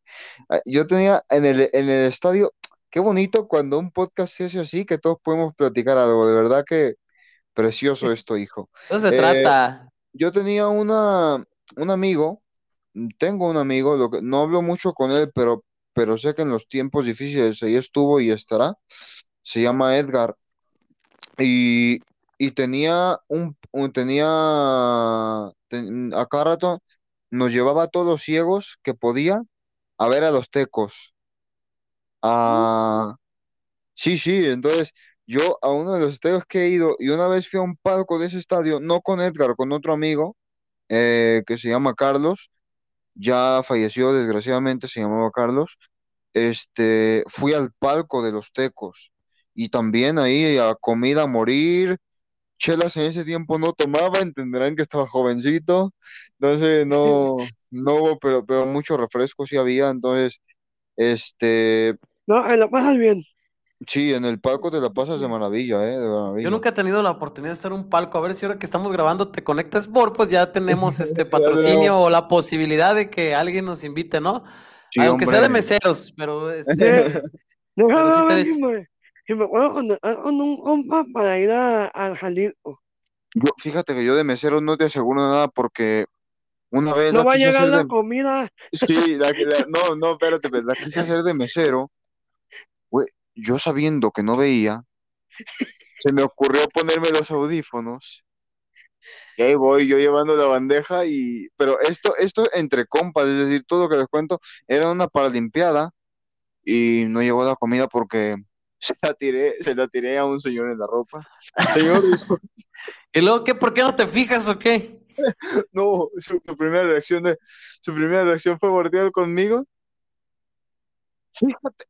Ah, Yo tenía en el, en el estadio, qué bonito cuando un podcast se hace así, que todos podemos platicar algo, de verdad que precioso esto, hijo. Eso se Eh, trata. Yo tenía una, un amigo, tengo un amigo, lo que, no hablo mucho con él, pero, pero sé que en los tiempos difíciles ahí estuvo y estará. Se llama Edgar. Y, y tenía un, un- tenía, ten- a cada rato nos llevaba a todos los ciegos que podía a ver a los tecos. Ah, sí, sí, entonces yo a uno de los estadios que he ido y una vez fui a un palco de ese estadio, no con Edgar, con otro amigo eh, que se llama Carlos, ya falleció desgraciadamente, se llamaba Carlos, este, fui al palco de los tecos y también ahí a comida a morir, chelas en ese tiempo no tomaba, entenderán que estaba jovencito, entonces no, no hubo, pero, pero mucho refresco sí había, entonces, este, No, lo pasas bien. sí, en el palco te la pasas de maravilla, eh, de maravilla. Yo nunca he tenido la oportunidad de estar en un palco. A ver si ahora que estamos grabando te conectas por, pues ya tenemos este patrocinio o la posibilidad de que alguien nos invite, ¿no? Sí, Aunque sea de meseros, pero este, Pero sí si me, puedo conectar con un compa para ir a, al Jalisco. Yo, fíjate que yo de mesero no te aseguro nada porque una vez No va a llegar la de... comida. Sí, la, la- no, no, espérate, pues, la quise hacer de mesero. Güey, yo sabiendo que no veía, se me ocurrió ponerme los audífonos. Y ahí voy yo llevando la bandeja y... Pero esto, esto entre compas, es decir, todo lo que les cuento era una paralimpiada y no llegó la comida porque se la tiré, se la tiré a un señor en la ropa. Señor, ¿y luego qué? ¿Por qué no te fijas o qué? No, su, su primera reacción de, su primera reacción fue voltear conmigo. Fíjate.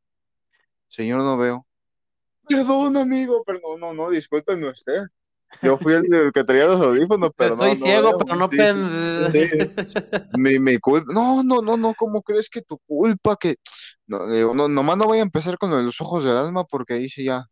Señor, no veo. Perdón, amigo, perdón, no, no, discúlpeme usted. Yo fui el, el que traía los audífonos, pero Soy no, no ciego, pero no Sí, pen... sí. Mi, mi culpa. No, no, no, no, ¿cómo crees que tu culpa? Que no, digo, no, nomás no voy a empezar con los ojos del alma porque ahí sí ya,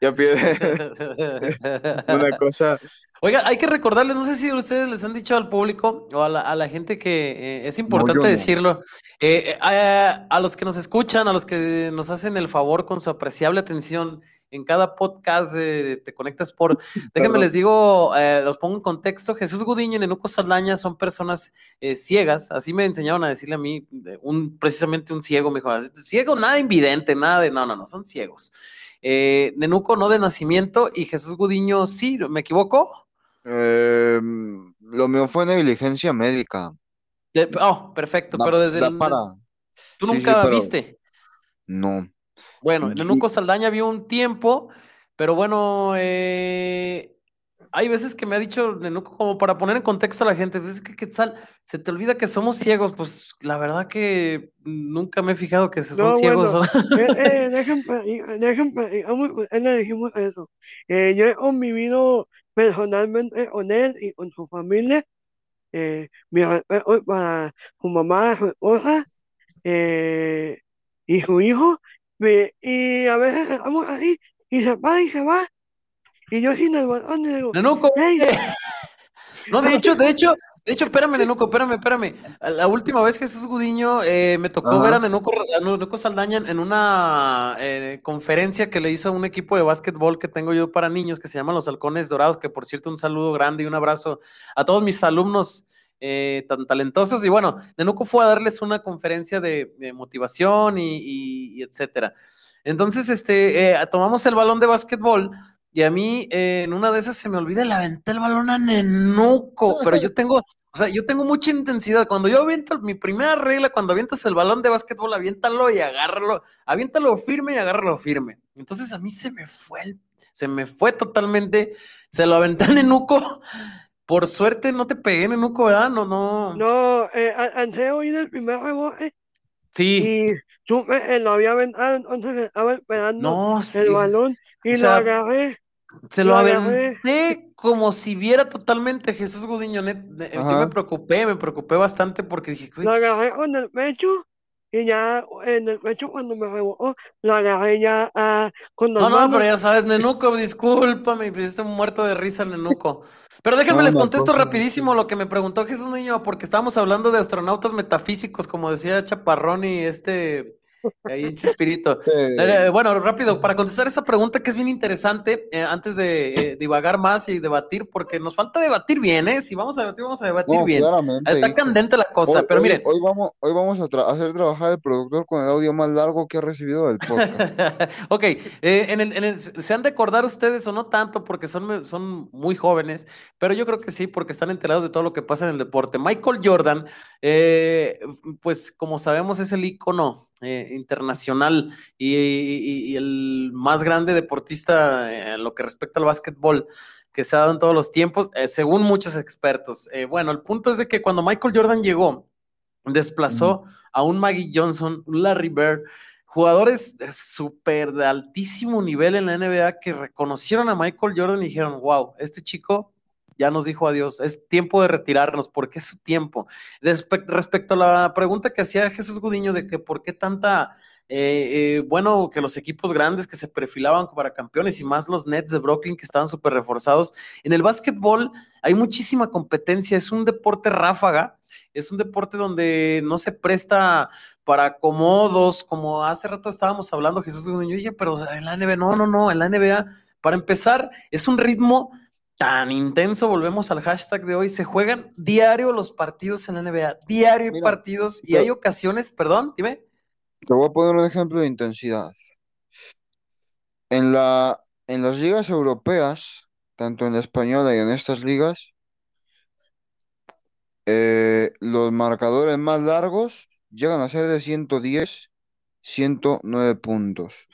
ya pierde una cosa. Oiga, hay que recordarles, no sé si ustedes les han dicho al público o a la, a la gente que eh, es importante no. decirlo, eh, eh, a, a los que nos escuchan, a los que nos hacen el favor con su apreciable atención en cada podcast de Te Conectas por, déjenme Perdón. les digo, eh, los pongo en contexto, Jesús Gudiño y Nenuco Saldaña son personas eh, ciegas, así me enseñaron a decirle a mí, un, precisamente un ciego, me dijo, ciego, nada invidente, nada de, no, no, no, son ciegos. Eh, Nenuco no de nacimiento y Jesús Gudiño sí, ¿me equivoco? Eh, lo mío fue negligencia médica. De- oh, perfecto, pero desde da el, para. tú sí, sí, nunca pero- viste. No. Bueno, Nenuco Saldaña vio un tiempo, pero bueno, eh, hay veces que me ha dicho Nenuco, como para poner en contexto a la gente, es que Quetzal, se te olvida que somos ciegos, pues la verdad que nunca me he fijado que son No, ciegos. bueno, ¿no? eh, eh, muy- él le dijimos eso. Eh, yo he convivido personalmente con él y con su familia. Eh, mi respeto para su mamá, su esposa eh, y su hijo. Me- y a veces estamos así y se para y se va. Y yo sin el balón le digo, Nenuco, "Hey". eh, no, de hecho, de hecho, de hecho, espérame, Nenuco, espérame, espérame. La última vez Jesús Gudiño eh, me tocó Ajá. ver a Nenuco, a Nenuco Saldaña en una eh, conferencia que le hizo a un equipo de básquetbol que tengo yo para niños que se llama Los Halcones Dorados, que por cierto, un saludo grande y un abrazo a todos mis alumnos eh, tan talentosos. Y bueno, Nenuco fue a darles una conferencia de, motivación y etcétera. Entonces, este, eh, tomamos el balón de básquetbol y a mí eh, en una de esas se me olvida le aventé el balón a Nenuco, pero yo tengo, o sea, yo tengo mucha intensidad. Cuando yo aviento, mi primera regla, cuando avientas el balón de básquetbol, aviéntalo y agárralo, aviéntalo firme y agárralo firme. Entonces a mí se me fue el, se me fue totalmente, se lo aventé a Nenuco. Por suerte no te pegué, Nenuco, ¿verdad? No, no. No, eh, alcancé a oír el primer rebote Sí, y supe que lo había aventado, entonces estaba esperando no, el sí. balón y O lo sea, agarré. Se lo Lo agarré. aventé como si viera totalmente Jesús Gudiño. net- eh, Yo me preocupé, me preocupé bastante porque dije, "Uy, Lo agarré con el pecho y ya en el pecho cuando me rebotó, lo agarré ya ah, con las No, no, pero ya sabes, Nenuco, discúlpame, me hiciste muerto de risa, Nenuco. Pero déjenme No, les contesto rapidísimo lo que me preguntó Jesús Niño, porque estábamos hablando de astronautas metafísicos, como decía Chaparrón y este, ahí en Chespirito. Eh, bueno, rápido, para contestar esa pregunta que es bien interesante, eh, antes de eh, divagar más y debatir, porque nos falta debatir bien, ¿eh? Si vamos a debatir, vamos a debatir No, bien. claramente, Está candente la cosa, Hoy, pero miren. hoy vamos, hoy vamos a tra- hacer trabajar el productor con el audio más largo que ha recibido del podcast. ok, en el, en el- se han de acordar ustedes o no tanto porque son, son muy jóvenes, pero yo creo que sí, porque están enterados de todo lo que pasa en el deporte. Michael Jordan, pues como sabemos es el ícono eh, internacional y, y- y el más grande deportista en lo que respecta al básquetbol que se ha dado en todos los tiempos, eh, según muchos expertos. Eh, bueno, el punto es de que cuando Michael Jordan llegó, desplazó a un Maggie Johnson, un Larry Bird, jugadores de súper de altísimo nivel en la NBA que reconocieron a Michael Jordan y dijeron, wow, este chico ya nos dijo adiós, es tiempo de retirarnos, porque es su tiempo. Respe- respecto a la pregunta que hacía Jesús Gudiño de que por qué tanta, eh, eh, bueno, que los equipos grandes que se perfilaban para campeones y más los Nets de Brooklyn que estaban súper reforzados, en el básquetbol hay muchísima competencia, es un deporte ráfaga, es un deporte donde no se presta para acomodos, como hace rato estábamos hablando, Jesús Gudiño, oye, pero en la NBA, no, no, no, en la NBA, para empezar, es un ritmo tan intenso, volvemos al hashtag de hoy, se juegan diario los partidos en la NBA, diario Mira, partidos y te- hay ocasiones, perdón, dime. Te voy a poner un ejemplo de intensidad. En la, en las ligas europeas, tanto en la española y en estas ligas, eh, los marcadores más largos llegan a ser de 110, 109 puntos.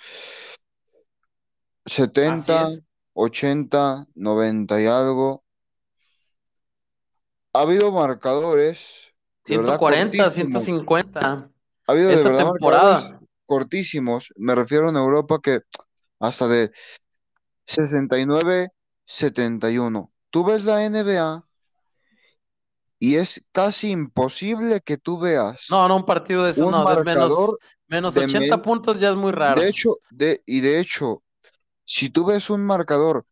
Así 70, es. 80, 90 y algo. Ha habido marcadores de verdad 140, cortísimos. 150 Ha habido de esta verdad temporada. cortísimos. Me refiero en Europa que hasta de 69, 71. Tú ves la NBA y es casi imposible que tú veas No, no, un partido de esos, un no, de menos, menos de 80 men- puntos ya es muy raro. De hecho, de, y de hecho, si tú ves un marcador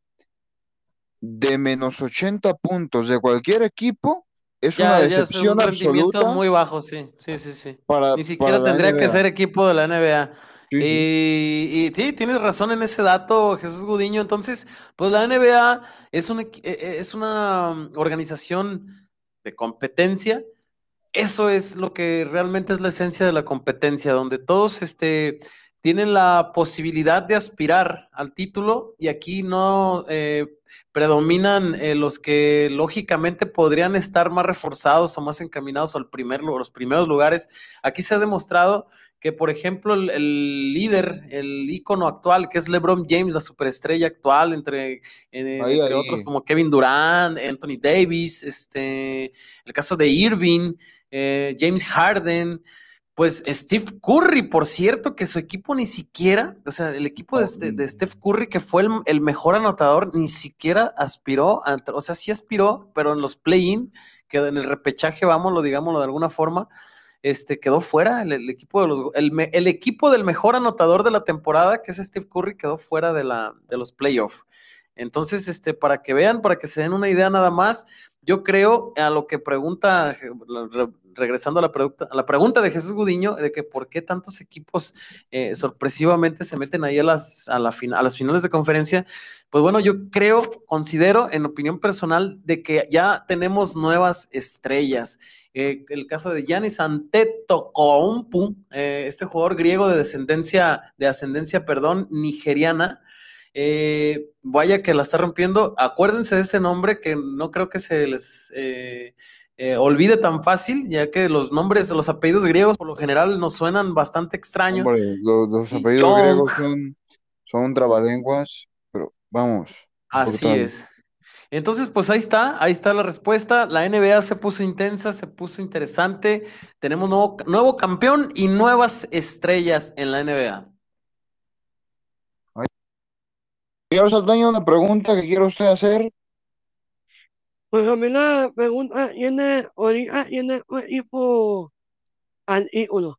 de menos 80 puntos de cualquier equipo, es una ya, ya es decepción un rendimiento absoluta muy bajo, sí, sí, sí, sí. para, Ni siquiera para tendría que ser equipo de la NBA. Sí, sí. Y, sí, tienes razón en ese dato, Jesús Gudiño. Entonces, pues la NBA es, un eh, eh, es una mm, organización de competencia. Eso es lo que realmente es la esencia de la competencia, donde todos este, tienen la posibilidad de aspirar al título y aquí no eh, predominan eh, los que lógicamente podrían estar más reforzados o más encaminados al primer, los primeros lugares. Aquí se ha demostrado que, por ejemplo, el, el líder, el ícono actual, que es LeBron James, la superestrella actual, entre, eh, Ahí, entre ahí. otros como Kevin Durant, Anthony Davis, este, el caso de Irving, eh, James Harden, pues Steve Curry, por cierto, que su equipo ni siquiera, o sea, el equipo de, este- de Steph Curry, que fue el, mejor anotador, ni siquiera aspiró, a o sea, sí aspiró, pero en los play-in, que en el repechaje, lo digámoslo de alguna forma, este, quedó fuera, el, equipo de los, equipo del mejor anotador de la temporada, que es Steve Curry, quedó fuera de, la, de los playoffs. Entonces, este, para que vean, para que se den una idea nada más, yo creo a lo que pregunta, re- regresando a la pregunta, a la pregunta de Jesús Gudiño, de que por qué tantos equipos eh, sorpresivamente se meten ahí a las, la a las finales de conferencia, pues bueno, yo creo, considero, en opinión personal, de que ya tenemos nuevas estrellas. Eh, el caso de Giannis Antetokounmpo, eh, este jugador griego de descendencia, de ascendencia, perdón, nigeriana. Eh, vaya que la está rompiendo. Acuérdense de ese nombre que no creo que se les eh, olvide tan fácil, ya que los nombres, los apellidos griegos por lo general nos suenan bastante extraños. Hombre, los, apellidos Young. griegos son, son trabalenguas, pero vamos. Así es. Entonces, pues ahí está, ahí está la respuesta. La NBA se puso intensa, se puso interesante. Tenemos nuevo, nuevo campeón y nuevas estrellas en la NBA. Señor Saldaña, una pregunta que quiere usted hacer. Pues a mí la pregunta tiene, ahorita tiene un equipo al ídolo.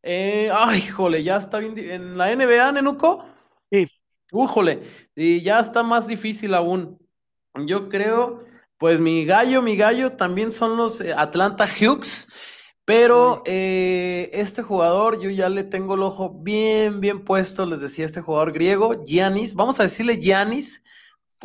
Eh, ay, jole, ya está bien. ¿En la NBA, Nenuco? Sí. Újole, y ya está más difícil aún. Yo creo, pues mi gallo, mi gallo también son los eh, Atlanta Hawks, pero eh, este jugador yo ya le tengo el ojo bien, bien puesto, les decía este jugador griego, Giannis, vamos a decirle Giannis,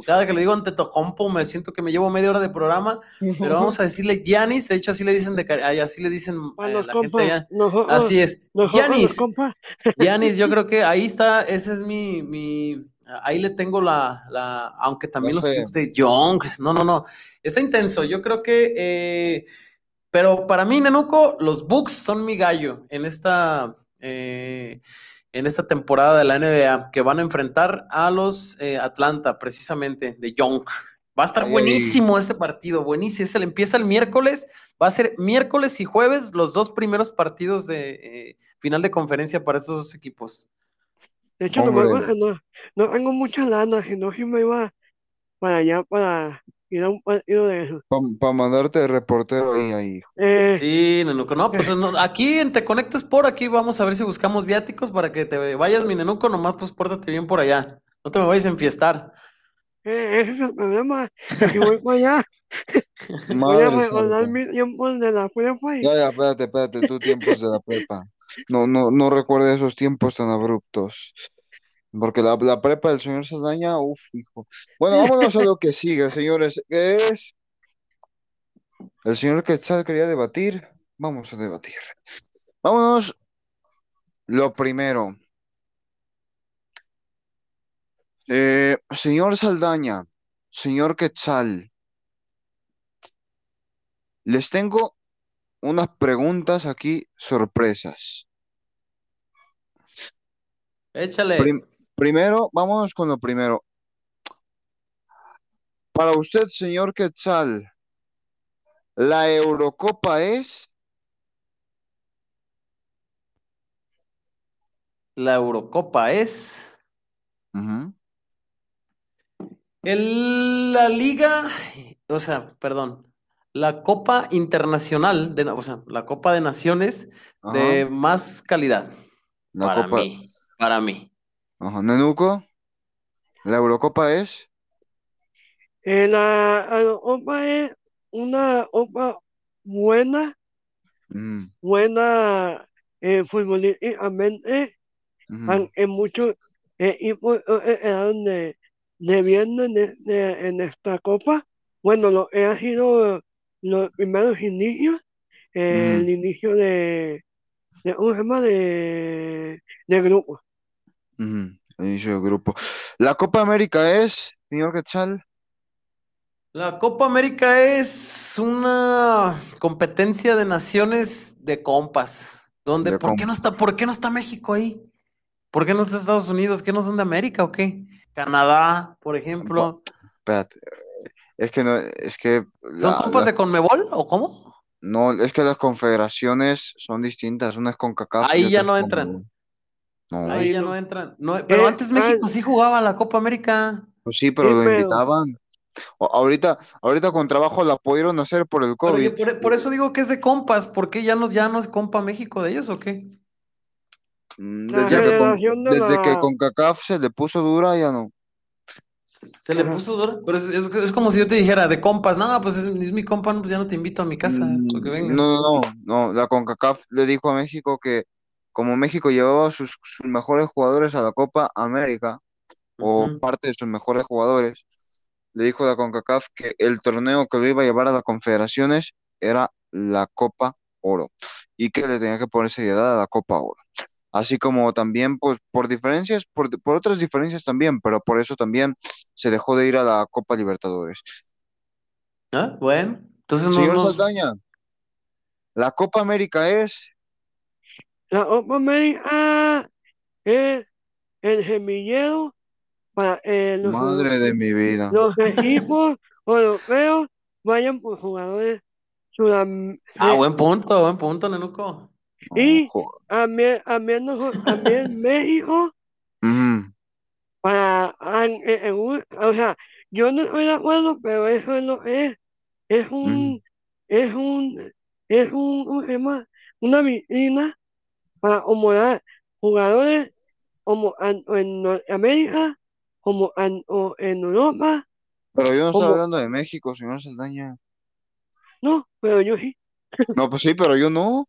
cada que le digo Antetokounmpo me siento que me llevo media hora de programa, pero vamos a decirle Giannis, de hecho así le dicen de así le dicen eh, la gente allá. Así es. los Giannis, yo creo que ahí está, ese es mi, mi, ahí le tengo la, la, aunque también los. Knicks de Young, no, no, no, está intenso, yo creo que, eh, pero para mí, Nenuco, los Bucks son mi gallo en esta, eh, en esta temporada de la NBA, que van a enfrentar a los eh, Atlanta, precisamente, de Young. Va a estar Ay, ay. buenísimo este partido, buenísimo. Ese le empieza el miércoles, va a ser miércoles y jueves los dos primeros partidos de eh, final de conferencia para esos dos equipos. de hecho, no, no, no tengo mucha lana, sino que me iba para allá para ir a un partido de eso. Para mandarte de reportero ahí, ahí. Eh, Sí, Nenuco, no, pues no, aquí en Te Conectes por aquí vamos a ver si buscamos viáticos para que te vayas, mi Nenuco, nomás pues pórtate bien por allá. No te me vayas a enfiestar. eh, ese es el problema. Si voy para allá, voy a recordar mis tiempos de la prepa y Ya, ya, espérate, espérate, tú tiempos de la prepa. No, no, no recuerdo esos tiempos tan abruptos. Porque la, la prepa del señor Saldaña, uff, hijo. Bueno, vámonos a lo que sigue, señores. es? El señor Quetzal quería debatir. Vamos a debatir. Vámonos. Lo primero. Eh, señor Saldaña, señor Quetzal, les tengo unas preguntas aquí sorpresas. Échale. Prim- primero, vámonos con lo primero. Para usted, señor Quetzal, ¿la Eurocopa es? La Eurocopa es el- la liga, o sea, perdón, la Copa Internacional, de, o sea, la Copa de Naciones ajá, de más calidad la para Copa. mí, para mí. Ajá, Nenuco, ¿la Eurocopa es? eh, la, la OPA es una OPA buena, Ujú, buena eh, futbolísticamente, ujú, han- en muchos equipos eh, quedaron de, de bien en, de- en esta copa. Bueno, lo ha sido los primeros inicios, eh, el inicio de, de un tema de, de grupo. Ujú, Inicio del grupo. ¿La Copa América es, señor Quetzal? La Copa América es una competencia de naciones de compas. Donde, De ¿por qué no está, por qué no está México ahí? ¿Por qué no está Estados Unidos? ¿Qué no son de América o qué? Canadá, por ejemplo. Espérate, es que no, es que ¿Son la, compas la- de Conmebol o cómo? no, es que las confederaciones son distintas, una es CONCACAF y Ahí ya otra es no entran. CONMEBOL. No, Ahí ya no. no entran. No, pero Eh, antes México sí jugaba la Copa América. pues sí, pero Sí, lo pero- invitaban. O- ahorita, ahorita con trabajo la pudieron hacer por el COVID. por, por eso digo que es de compas. ¿Por qué ya no, ya no es compa México de ellos o qué? Mm, La Desde que, con- generación de desde que la- CONCACAF se le puso dura, ya no. Se le puso duro. Pero es, es- es como si yo te dijera de compas. No, pues es, es mi compa, no, pues ya no te invito a mi casa. Mm, porque venga. No, no, no, no. La CONCACAF le dijo a México que como México llevaba sus, sus mejores jugadores a la Copa América, o parte de sus mejores jugadores, le dijo a la CONCACAF que el torneo que lo iba a llevar a las confederaciones era la Copa Oro y que le tenía que poner seriedad a la Copa Oro. Así como también, pues, por diferencias, por, por otras diferencias también, pero por eso también se dejó de ir a la Copa Libertadores. Ah, Bueno, entonces no Señor nos... Saldaña, la Copa América es, La Copa América es el gemillero para eh, los, madre de mi vida. los equipos europeos vayan por jugadores sudam- Ah, eh, buen punto, buen punto, Nenuco. y también, también, México para en- en un- o sea yo no estoy de acuerdo pero eso es lo que es es un es un es un, ¿cómo se llama? una vitrina para homologar jugadores como en Norteamérica como tanto en Europa Pero yo no estoy ¿Cómo? hablando de México, señor Saldaña. no pero yo sí No, pues sí, pero yo no.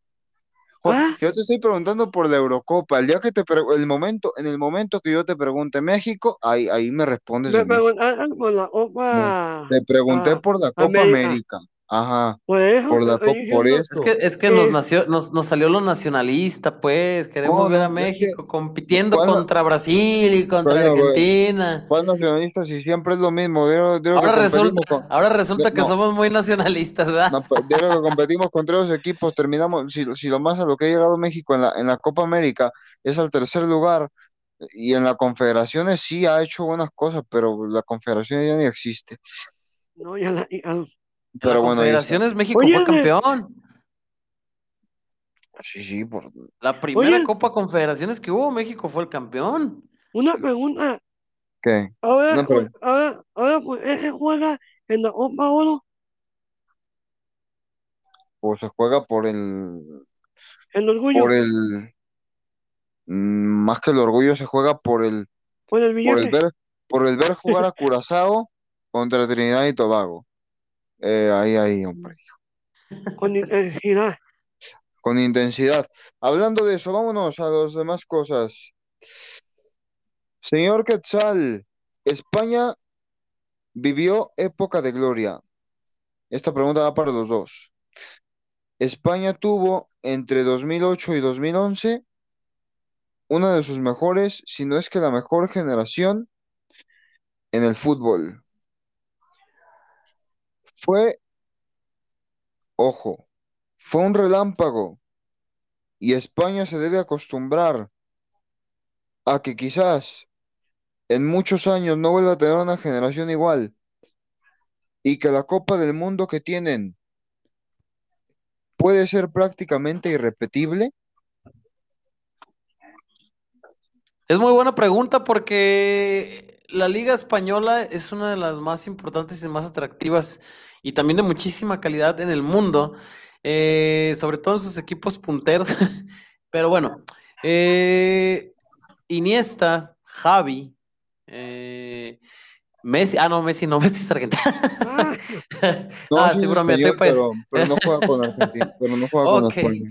Jo- Ah. Yo te estoy preguntando por la Eurocopa. El día que te el momento, en el momento que yo te pregunte México, ahí, ahí me respondes me de México. preguntaron por la Copa Te pregunté ah, por la Copa América. América. Ajá. por eso Por la por eso. Es que, es que nos nació, nos, nos salió lo nacionalista, pues. Queremos No, ver a que- México compitiendo ¿cuál no- contra Brasil y contra Argentina. ¿Cuál nacionalista si siempre es lo mismo? De lo, de lo que Ahora resulta, con- ahora resulta de- que no. somos muy nacionalistas, ¿verdad? No, pues, de lo que competimos contra los equipos, terminamos, si, si lo más a lo que ha llegado México en la, en la Copa América es al tercer lugar, y en la Confederaciones sí ha hecho buenas cosas, pero la Confederación ya ni existe. no ya la quitaron. En Pero la bueno. Confederaciones México Oye, fue campeón. Sí, sí, por... La primera Oye. Copa Confederaciones que hubo, México fue el campeón. una pregunta ¿Qué? ahora No, pero- por- ahora ahora pues ese juega en la Copa Oro Pues se juega por el, el orgullo por el, mm, más que el orgullo, se juega por el, por el por el billete ver, por el ver jugar a Curazao contra Trinidad y Tobago. Eh, ahí, ahí, hombre. con intensidad con intensidad. Hablando de eso, vámonos a las demás cosas. Señor Quetzal, España vivió época de gloria. Esta pregunta va para los dos. España tuvo entre 2008 y 2011 una de sus mejores, si no es que la mejor generación en el fútbol. Fue, ojo, fue un relámpago y España se debe acostumbrar a que quizás en muchos años no vuelva a tener una generación igual y que la Copa del Mundo que tienen puede ser prácticamente irrepetible. Es muy buena pregunta porque la Liga Española es una de las más importantes y más atractivas y también de muchísima calidad en el mundo, eh, sobre todo en sus equipos punteros. Pero bueno, eh, Iniesta, Javi, eh, Messi, ah, no, Messi no, Messi es argentino. ah, No, Ah, sí pues. pero, pero no juega con Argentina, pero no juega con Ok. España.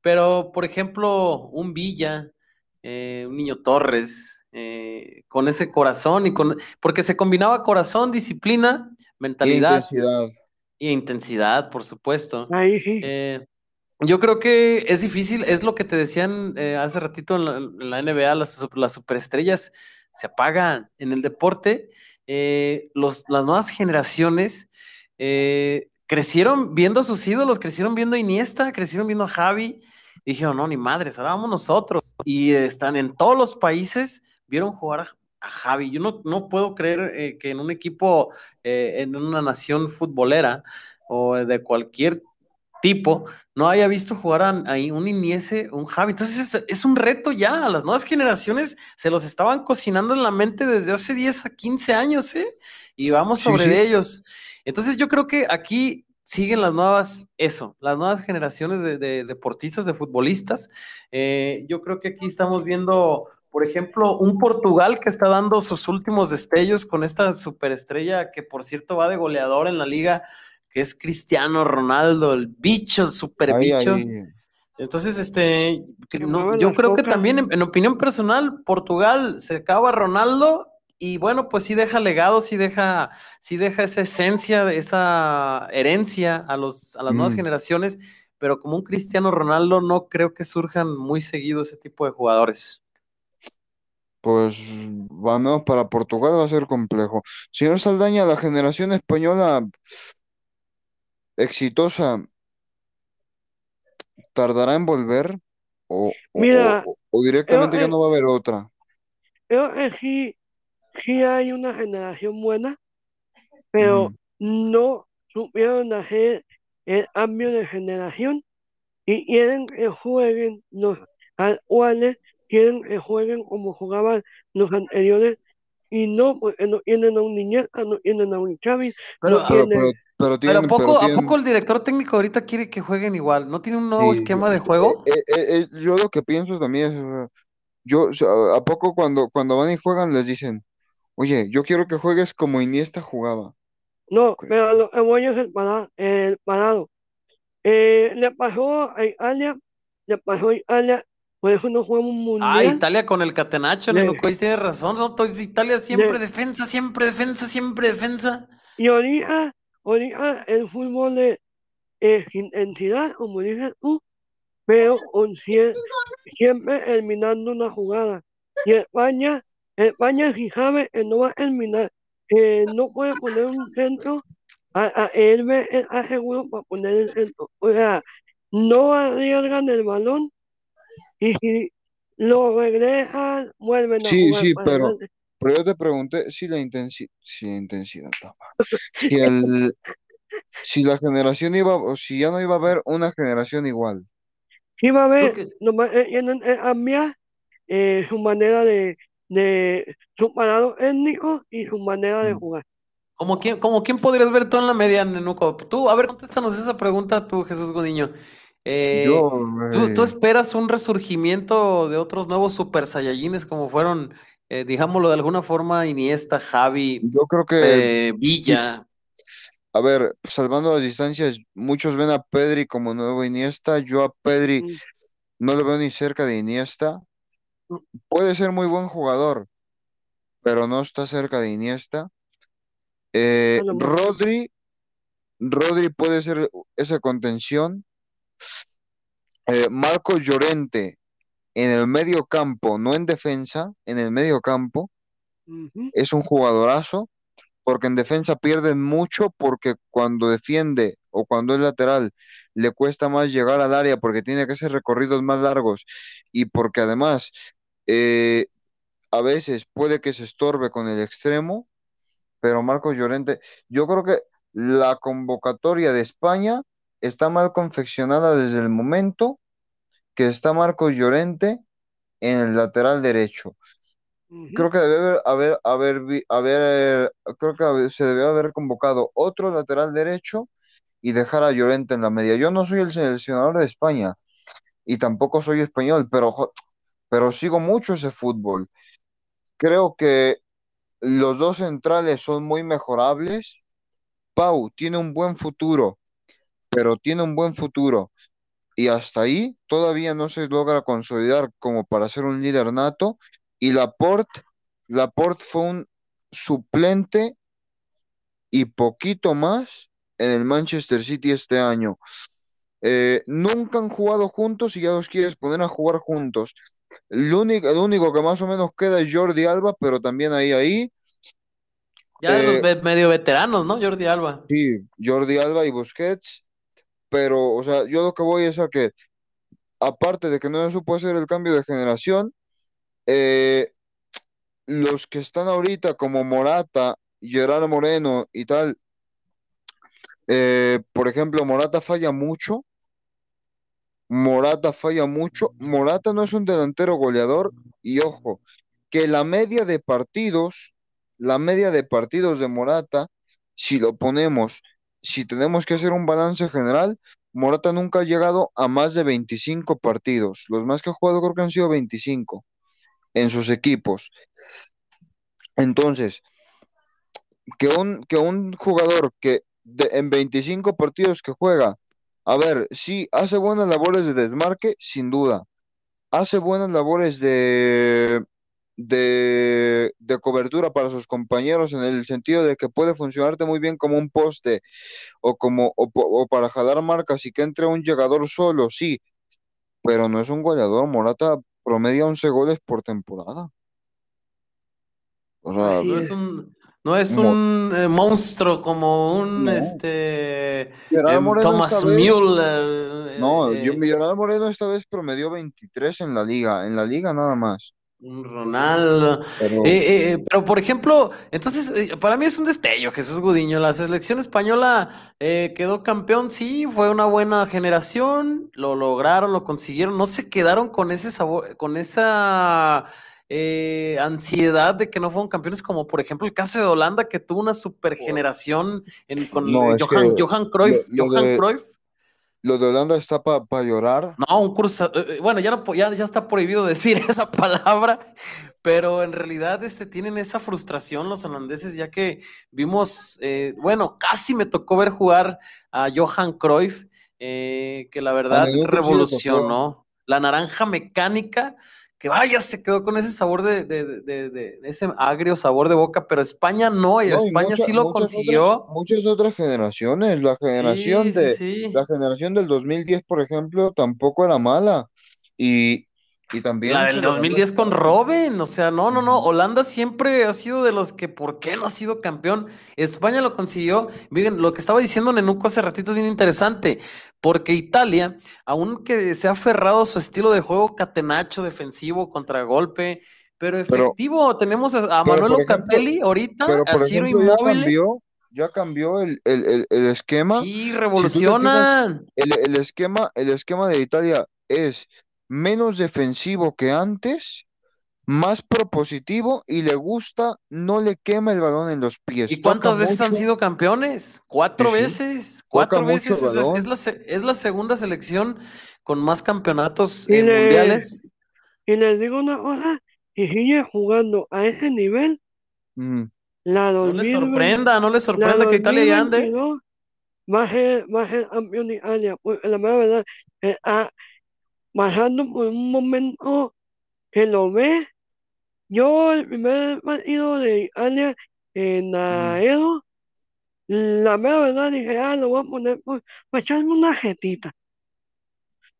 Pero, por ejemplo, un Villa, eh, un Niño Torres, eh, con ese corazón y con, porque se combinaba corazón, disciplina, Y mentalidad intensidad. y intensidad, por supuesto. ahí sí Eh, yo creo que es difícil, es lo que te decían eh, hace ratito en la, en la NBA, las, las superestrellas se apagan en el deporte. eh, los, las nuevas generaciones eh, crecieron viendo a sus ídolos, crecieron viendo a Iniesta, crecieron viendo a Javi. y Dijeron, no, ni madres, ahora vamos nosotros. Y eh, están en todos los países, vieron jugar a, Javi. Yo no, no puedo creer eh, que en un equipo, eh, en una nación futbolera o de cualquier tipo, no haya visto jugar a, a un Iniese, un Javi. Entonces es, es un reto ya. A las nuevas generaciones se los estaban cocinando en la mente desde hace 10 a 15 años, ¿eh? Y vamos sobre sí. ellos. Entonces yo creo que aquí siguen las nuevas, eso, las nuevas generaciones de, de deportistas, de futbolistas. Eh, yo creo que aquí estamos viendo, por ejemplo, un Portugal que está dando sus últimos destellos con esta superestrella que por cierto va de goleador en la liga que es Cristiano Ronaldo, el bicho, el super bicho. Entonces, este, no, yo creo que también, en, en opinión personal, Portugal se acaba Ronaldo y bueno, pues sí deja legado, sí deja, sí deja esa esencia, esa herencia a, los, a las nuevas Mm. generaciones, pero como un Cristiano Ronaldo no creo que surjan muy seguido ese tipo de jugadores. Pues al menos para Portugal va a ser complejo. Señor Saldaña, la generación española exitosa tardará en volver o, Mira, o- o directamente ya eh, no va a haber otra. Creo que sí, sí hay una generación buena, pero Mm. no supieron hacer el cambio de generación y quieren que jueguen los actuales, quieren que jueguen como jugaban los anteriores y no, porque no tienen a un Niñeta, no tienen a un Xavi, Pero, no Pero, tienen, pero, pero pero ¿a tienen, poco, pero ¿a tienen, poco el director técnico ahorita quiere que jueguen igual? ¿No tiene un nuevo sí, esquema de eh, juego? eh, eh, eh, yo lo que pienso también es, yo, ¿a poco cuando, cuando van y juegan les dicen, oye, yo quiero que juegues como Iniesta jugaba? no, pero lo que voy es el parado, el parado. Eh, le pasó a Italia, le pasó a Italia, eso no jugamos un Ah, mundial. Italia con el Catenaccio, Le- Nenuco, ahí tienes razón, ¿no? Italia siempre Le- defensa, siempre defensa, siempre defensa. Y ahorita, ahorita el fútbol es, es intensidad, como dices tú, pero con sie- siempre eliminando una jugada. Y España, España si sabe no va a eliminar, que no puede poner un centro, a, a él el aseguro para poner el centro. O sea, no arriesgan el balón y si lo regresan, vuelven a Sí, jugar sí, para pero, adelante. pero yo te pregunté si la intensidad, si la intensidad, si el, si la generación iba, o si ya no iba a haber una generación igual. Sí va a haber, nomás eh, cambiar eh, su manera de, de su parado étnico y su manera de Mm. jugar. como quién, como quién podrías ver tú en la media, Nenuco. Tú, a ver, contéstanos esa pregunta tú, Jesús Godiño. Eh, Yo, ¿tú, tú eh, esperas un resurgimiento de otros nuevos super saiyajines como fueron, eh, digámoslo de alguna forma, Iniesta, Javi, yo creo que eh, sí, Villa? a ver, salvando las distancias, muchos ven a Pedri como nuevo Iniesta, yo a Pedri Mm, no lo veo ni cerca de Iniesta. Puede ser muy buen jugador, pero no está cerca de Iniesta. Rodri, Rodri puede ser esa contención. Eh, Marco Llorente en el medio campo, no en defensa, en el medio campo, es un jugadorazo, porque en defensa pierde mucho, porque cuando defiende o cuando es lateral le cuesta más llegar al área porque tiene que hacer recorridos más largos y porque además eh, a veces puede que se estorbe con el extremo, pero Marcos Llorente, yo creo que la convocatoria de España está mal confeccionada desde el momento que está Marcos Llorente en el lateral derecho. Creo que debe haber, haber, haber, haber- creo que se debe haber convocado otro lateral derecho y dejar a Llorente en la media. Yo no soy el seleccionador de España y tampoco soy español, pero, pero sigo mucho ese fútbol. Creo que los dos centrales son muy mejorables. Pau tiene un buen futuro, pero tiene un buen futuro. Y hasta ahí todavía no se logra consolidar como para ser un líder nato. Y Laporte, Laporte fue un suplente y poquito más en el Manchester City este año. Eh, nunca han jugado juntos y ya los quieres poner a jugar juntos. El único, el único que más o menos queda es Jordi Alba, pero también ahí, ahí, Ya los eh, ve- medio veteranos, ¿no? Jordi Alba. sí, Jordi Alba y Busquets, pero, o sea, yo lo que voy es a que, aparte de que no se supo hacer el cambio de generación, eh, los que están ahorita como Morata, Gerard Moreno y tal, eh, por ejemplo, Morata falla mucho, Morata falla mucho, Morata no es un delantero goleador y ojo, que la media de partidos, la media de partidos de Morata, si lo ponemos, si tenemos que hacer un balance general, Morata nunca ha llegado a más de 25 partidos, los más que ha jugado creo que han sido 25 en sus equipos. Entonces, que un, que un jugador que en 25 partidos que juega, a ver, sí, hace buenas labores de desmarque, sin duda. Hace buenas labores de, de, de cobertura para sus compañeros en el sentido de que puede funcionarte muy bien como un poste o como o, para jalar marcas y que entre un llegador solo, sí, pero no es un goleador. Morata promedia 11 goles por temporada. O sea, Así No es. un, no es un eh, monstruo como un no. este em, Thomas Müller, no, eh, yo, eh, Gerard Moreno esta vez promedió 23 en la liga, en la liga nada más. Un Ronaldo. Pero Eh, eh, eh, pero por ejemplo, entonces eh, para mí es un destello, Jesús Gudiño. La selección española eh, quedó campeón, sí, fue una buena generación, lo lograron, lo consiguieron, no se quedaron con ese sabor, con esa ansiedad de que no fueron campeones, como por ejemplo el caso de Holanda, que tuvo una super generación en, con no, Johan, que Johan Cruyff, lo, lo Johan de, Cruyff. Lo de Holanda está para llorar. No, un curso, eh, eh, bueno, ya no, ya, ya está prohibido decir esa palabra, pero en realidad este, tienen esa frustración los holandeses, ya que vimos, eh, bueno, casi me tocó ver jugar a Johan Cruyff, eh, que la verdad revolucionó la naranja mecánica, que vaya, se quedó con ese sabor de, de, de- de- ese agrio sabor de boca, pero España no, y No, y España mucha- sí lo muchas otras, consiguió. muchas otras generaciones. La generación Sí, sí, de, sí. la generación del 2010, por ejemplo, tampoco era mala. Y, y también La del levantó. 2010 con Robin, o sea, no, no, no. Holanda siempre ha sido de los que, ¿por qué no ha sido campeón? España lo consiguió. Miren, lo que estaba diciendo Nenuco hace ratito es bien interesante, porque Italia, aunque se ha aferrado a su estilo de juego catenacho, defensivo, contragolpe, pero Pero, efectivo, tenemos a, a pero Manuel por ejemplo, Locatelli ahorita, pero a por Ciro ejemplo, ya cambió, ya cambió el, el, el, el esquema. sí, Si revolucionan. el, el esquema, el esquema de Italia es menos defensivo que antes, más propositivo y le gusta, no le quema el balón en los pies. ¿Y Toca cuántas veces han sido campeones? Cuatro sí, veces, cuatro veces. Es, la, es la segunda selección con más campeonatos Y eh, le, mundiales. y les digo una cosa, si sigue jugando a ese nivel, Mm. la No le 2020, sorprenda, no le sorprenda que Italia ya ande. 2022 va a ser, va a ser campeón de Italia. Pues, la mera verdad, eh, ah, pasando por un momento que lo ve, yo el primer partido de Italia en la. Edo, la mera verdad dije, ah, lo voy a poner pues, para echarme una jetita.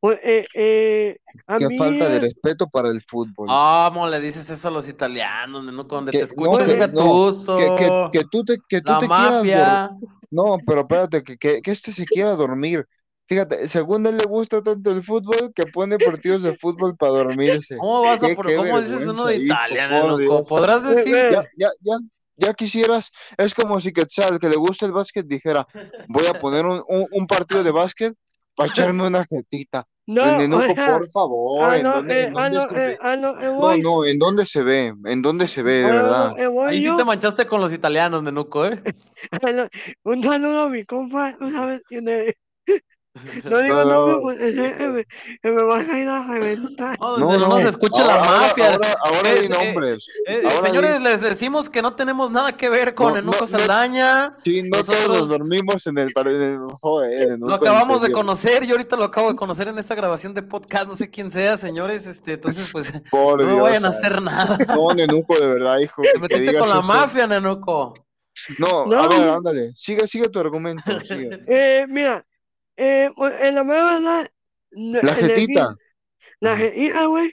Pues, eh, eh, a Qué mí, falta de eh, respeto para el fútbol. ¿Cómo le dices eso a los italianos? No, donde te Que, no, escucha un que, no, que, que, que tú te, que tú la te quieras mafia. No, pero espérate, que, que, que este se quiera dormir. Fíjate, según él le gusta tanto el fútbol que pone partidos de fútbol para dormirse. ¿Cómo vas a Qué, por, qué cómo dices uno de Italia? Dios. ¿Podrás eh, decir? eh, Ya, ya, ya, ya quisieras, es como si Quetzal, que le gusta el básquet, dijera, voy a poner un, un, un partido de básquet para echarme una jetita. No, Nenuco, por favor, a ¿en lo, dónde, eh, en a dónde lo, se eh, ve? a lo que No, no, ¿en dónde se ve? ¿En dónde se ve, de verdad? voy Ahí sí te manchaste con los italianos, Nenuco, ¿eh? a lo- un saludo a mi compa, sabes quién es. No digo No, me, me van a ir a reventar. No, no, no se no. escucha Ahora, la mafia. ahora, ahora Es, di eh, nombres. eh, Ahora di. señores, les decimos que no tenemos nada que ver con Enuco no, Saldaña. sí, no todos nos Nosotros dormimos en el, par- en el joder, lo acabamos de conocer, yo ahorita lo acabo de conocer en esta grabación de podcast, no sé quién sea, señores, este, entonces pues Por no me Dios, vayan a santo. hacer nada. No, Nenuco, de verdad, hijo, Te metiste con la eso. mafia, Nenuco. No, No, a ver, ándale, sigue, sigue tu argumento, sigue. eh, mira, eh, pues, en la mera verdad, La jetita. la jetita, güey,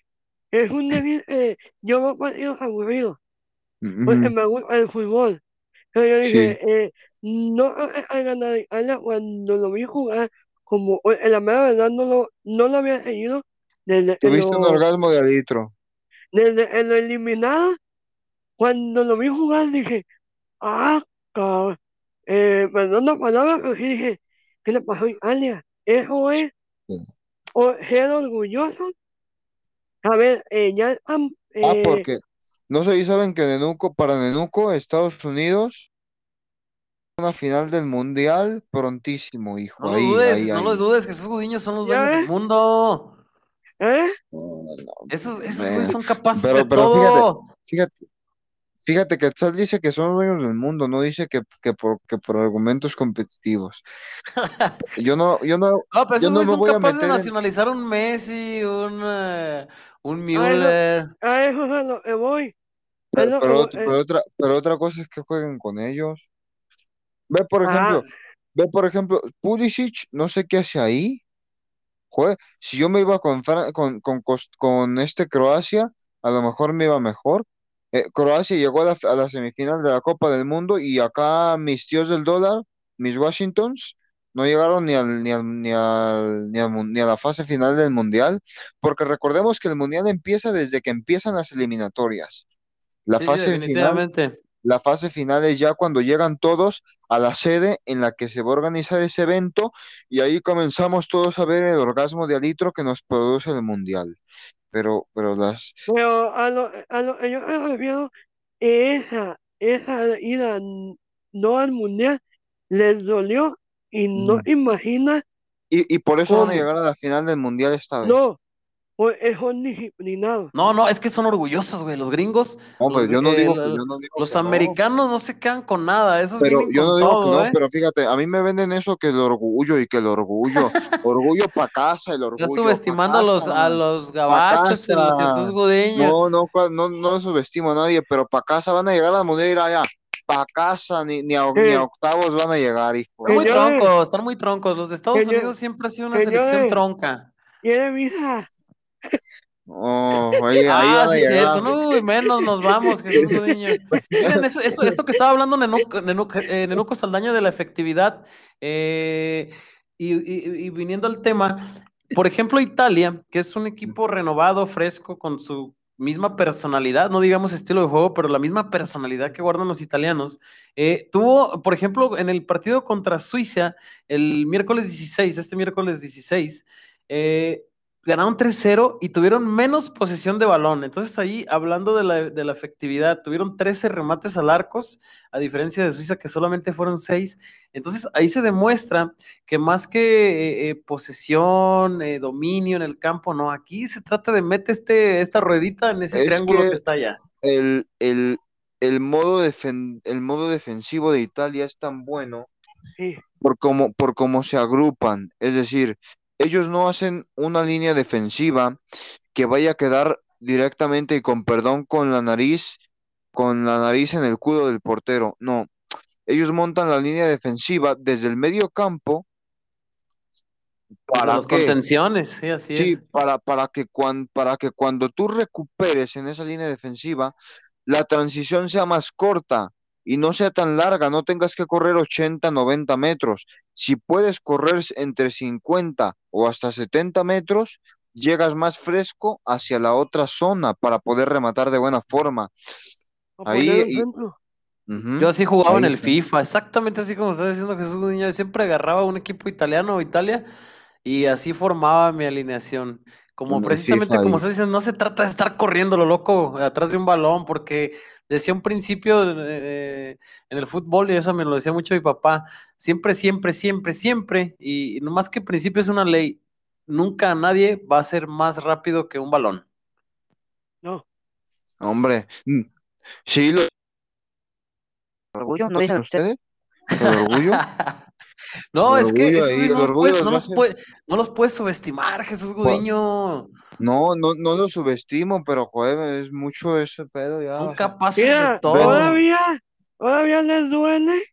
es un equipo, eh, yo veo partidos aburridos, porque ujú, me gusta el fútbol. Pero yo Sí, dije, eh, no he ganado Italia cuando lo vi jugar, como eh, en la mera verdad no lo, no lo había seguido desde tuviste un orgasmo de alitro. desde en lo eliminado, cuando lo vi jugar dije, ah, cabrón, eh, perdón la palabra, pero sí dije, ¿qué le pasó a Italia? Eso es Sí. o- ser orgulloso. A ver, eh, ya han, Ah, eh, porque no sé si saben que Nenuco, para Nenuco, Estados Unidos, una final del mundial prontísimo, No hijo. lo Ahí, dudes, ahí, no lo dudes, Jesús Gudiño son los dueños del mundo. ¿eh? No, no, no, Esos, esos güeyes son capaces de Pero, fíjate, todo. fíjate, fíjate que Tzal dice que son los dueños del mundo, no dice que, que por, que por argumentos competitivos. Yo no, yo no, No, pero yo esos no son a capaces de en, nacionalizar un Messi, un, eh, un A eso, Müller. a eso es a lo que voy. Pero, otra, pero otra cosa es que jueguen con ellos. Ve, por ah, ejemplo, ve, por ejemplo, Pulisic, no sé qué hace ahí. Jue- si yo me iba con, Fran- con, con, con este Croacia, a lo mejor me iba mejor. Eh, Croacia llegó a la, a la semifinal de la Copa del Mundo y acá mis tíos del dólar, mis Washingtons, no llegaron ni al, ni al, ni al, ni al ni a la fase final del Mundial, porque recordemos que el Mundial empieza desde que empiezan las eliminatorias. La Sí, sí, fase final definitivamente. la fase final es ya cuando llegan todos a la sede en la que se va a organizar ese evento y ahí comenzamos todos a ver el orgasmo de alitro que nos produce el mundial. Pero, pero las, pero a lo, a lo que yo me refiero, esa, esa ida no al mundial les dolió y no Mm. imaginas y, y por eso van a cómo. llegar a la final del mundial esta vez. No, pues son disciplinados. No, no, es que son orgullosos, güey. Los gringos, Hombre, los, yo no eh, digo que la- yo no digo los que no, americanos no se quedan con nada. Esos pero yo no digo que no, ¿eh? pero fíjate, a mí me venden eso que el orgullo y que el orgullo, orgullo para casa, el orgullo pa' subestimando a los, a los gabachos, el Jesús casa. Gudiño. No, no, no, no subestimo a nadie, pero para casa van a llegar al mundial y ir allá. Para casa, ni, ni, a, ni a Eh, octavos van a llegar, hijo. Están muy troncos, están muy troncos. Los de Estados Unidos siempre ha sido una selección señores, tronca. ¿tiene visa? Oh, ahí Ah, sí, cierto. No, menos nos vamos, Jesús Gudiño. Miren, eso- esto que estaba hablando Nenuco, Nenuco- eh, Nenuco Saldaña de la efectividad, eh, y, y- y viniendo al tema, por ejemplo, Italia, que es un equipo renovado, fresco, con su misma personalidad, no digamos estilo de juego, pero la misma personalidad que guardan los italianos, eh, tuvo, por ejemplo, en el partido contra Suiza, el miércoles 16, este miércoles 16, eh, ganaron 3-0 y tuvieron menos posesión de balón. Entonces ahí, hablando de la, de la efectividad, tuvieron 13 remates al arcos, a diferencia de Suiza que solamente fueron 6. Entonces ahí se demuestra que más que eh, eh, posesión, eh, dominio en el campo, no, aquí se trata de meter este, esta ruedita en ese Es triángulo que que está allá. el, el, el modo defen- el modo defensivo de Italia es tan bueno Sí. por cómo, por cómo se agrupan. Es decir, ellos no hacen una línea defensiva que vaya a quedar directamente y con perdón con la nariz, con la nariz en el culo del portero. No, ellos montan la línea defensiva desde el medio campo. ¿Para qué? contenciones, sí, así Sí, es. para, para que cuan- para que cuando tú recuperes en esa línea defensiva, la transición sea más corta y no sea tan larga, no tengas que correr 80, 90 metros. Si puedes correr entre 50 o hasta 70 metros, llegas más fresco hacia la otra zona para poder rematar de buena forma. Ahí, y- centro. Ujú, Yo así jugaba en el está. FIFA, exactamente así como está diciendo Jesús. Yo siempre agarraba un equipo italiano o Italia y así formaba mi alineación. Como precisamente como se dice, no se trata de estar corriendo lo loco atrás de un balón, porque decía un principio eh, en el fútbol, y eso me lo decía mucho mi papá, siempre, siempre, siempre, siempre, y no más que principio es una ley, nunca nadie va a ser más rápido que un balón. No. Hombre, sí, lo orgullo, ¿no dicen ustedes? ustedes, el orgullo. No, El es que esos ahí, no los puedes, los no los puede- no los puedes subestimar, Jesús Gudiño. No, no, no lo subestimo, pero joder, es mucho ese pedo ya. Son capaces de Mira, todo. todavía, todavía les duele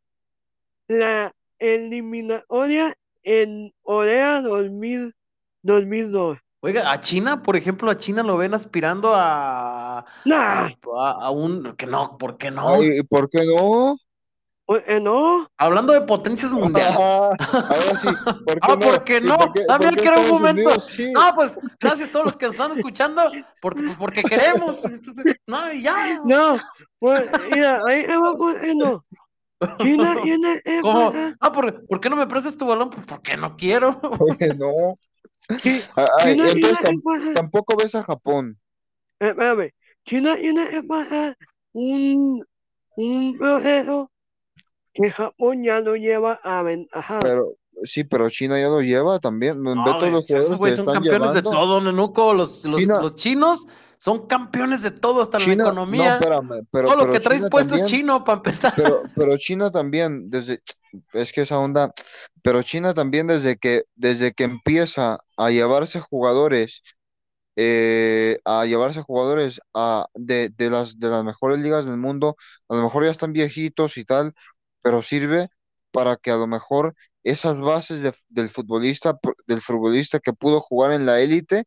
la eliminatoria en Corea 2000, 2002. Oiga, a China, por ejemplo, a China lo ven aspirando a, Nah, a, a un que no, ¿por qué no? Ay, ¿por qué no? Pues, eh, no, Hablando de potencias mundiales. Ahora sí, ¿por Ah, no? ¿por qué ¿Y no? por qué-. Unidos sí? Ah, pues gracias a todos los que están escuchando, porque, pues, porque queremos. No, ya. no, pues, mira, ahí por qué no. China tiene que ¿Cómo? Ah, ¿por, por qué no me prestas tu balón? Pues porque no quiero. ¿Por qué no? Ay, China tiene entonces tam- tampoco ves a Japón. eh, espérame, China tiene un, un proceso que Japón ya lo lleva. Pero sí, pero China ya lo lleva también. Ve No, todos güey, los esos que son están campeones de todo, Nenuco. Los, los, China- los chinos son campeones de todo, hasta la no, economía. espérame, pero, todo lo pero que traes China puesto es chino para empezar. Pero, pero China también, desde, es que esa onda, pero China también desde que, desde que empieza a llevarse jugadores eh, a llevarse jugadores a, de, de las, de las mejores ligas del mundo. A lo mejor ya están viejitos y tal, pero sirve para que a lo mejor esas bases de- del futbolista, del futbolista que pudo jugar en la élite,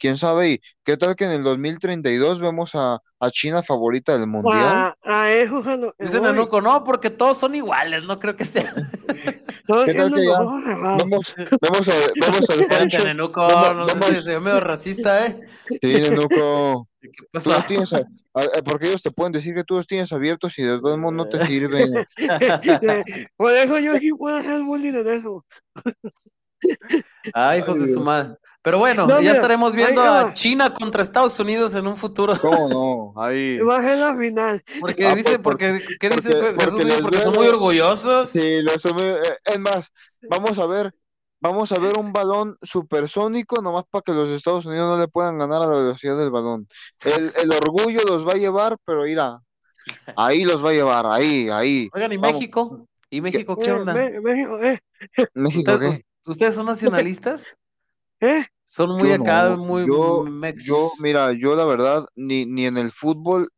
quién sabe, y qué tal que en el 2032 vemos a, a China favorita del mundial. A, a eso es a lo que Dice voy. Nanuco, no, porque todos son iguales, no creo que sea. Todos ¿Qué tal tienen que ya. Vemos, vemos, a, vemos al. Nanuco, Vamos- no sé si ve medio racista, ¿eh? Sí, Nenuco. ¿Qué Tú pasa? los tienes, a- a- a- porque ellos te pueden decir que tú los tienes abiertos y de todos modos no te sirven. Por eso yo sí puedo hacer bullying en eso. Ay, hijos Ay, de su madre. Pero bueno, No, ya mira, estaremos viendo a. China contra Estados Unidos en un futuro. ¿Cómo no? Ahí. Va a ser la final. Porque Ah, dice, por- porque, ¿qué porque- dice Jesús porque son muy orgullosos. Sí, lo asume- eh, Es más, vamos a ver, vamos a ver un balón supersónico, nomás para que los Estados Unidos no le puedan ganar a la velocidad del balón. El, el orgullo los va a llevar, pero mira, ahí los va a llevar, ahí, ahí. Oigan, ¿y Vamos. México? ¿Y México qué Eh, onda? Me- México, eh, México, ¿Ustedes, ¿qué? ustedes son nacionalistas? Eh. Son muy Yo acá, no, muy yo, mex. yo, mira, yo la verdad, ni, ni en el fútbol,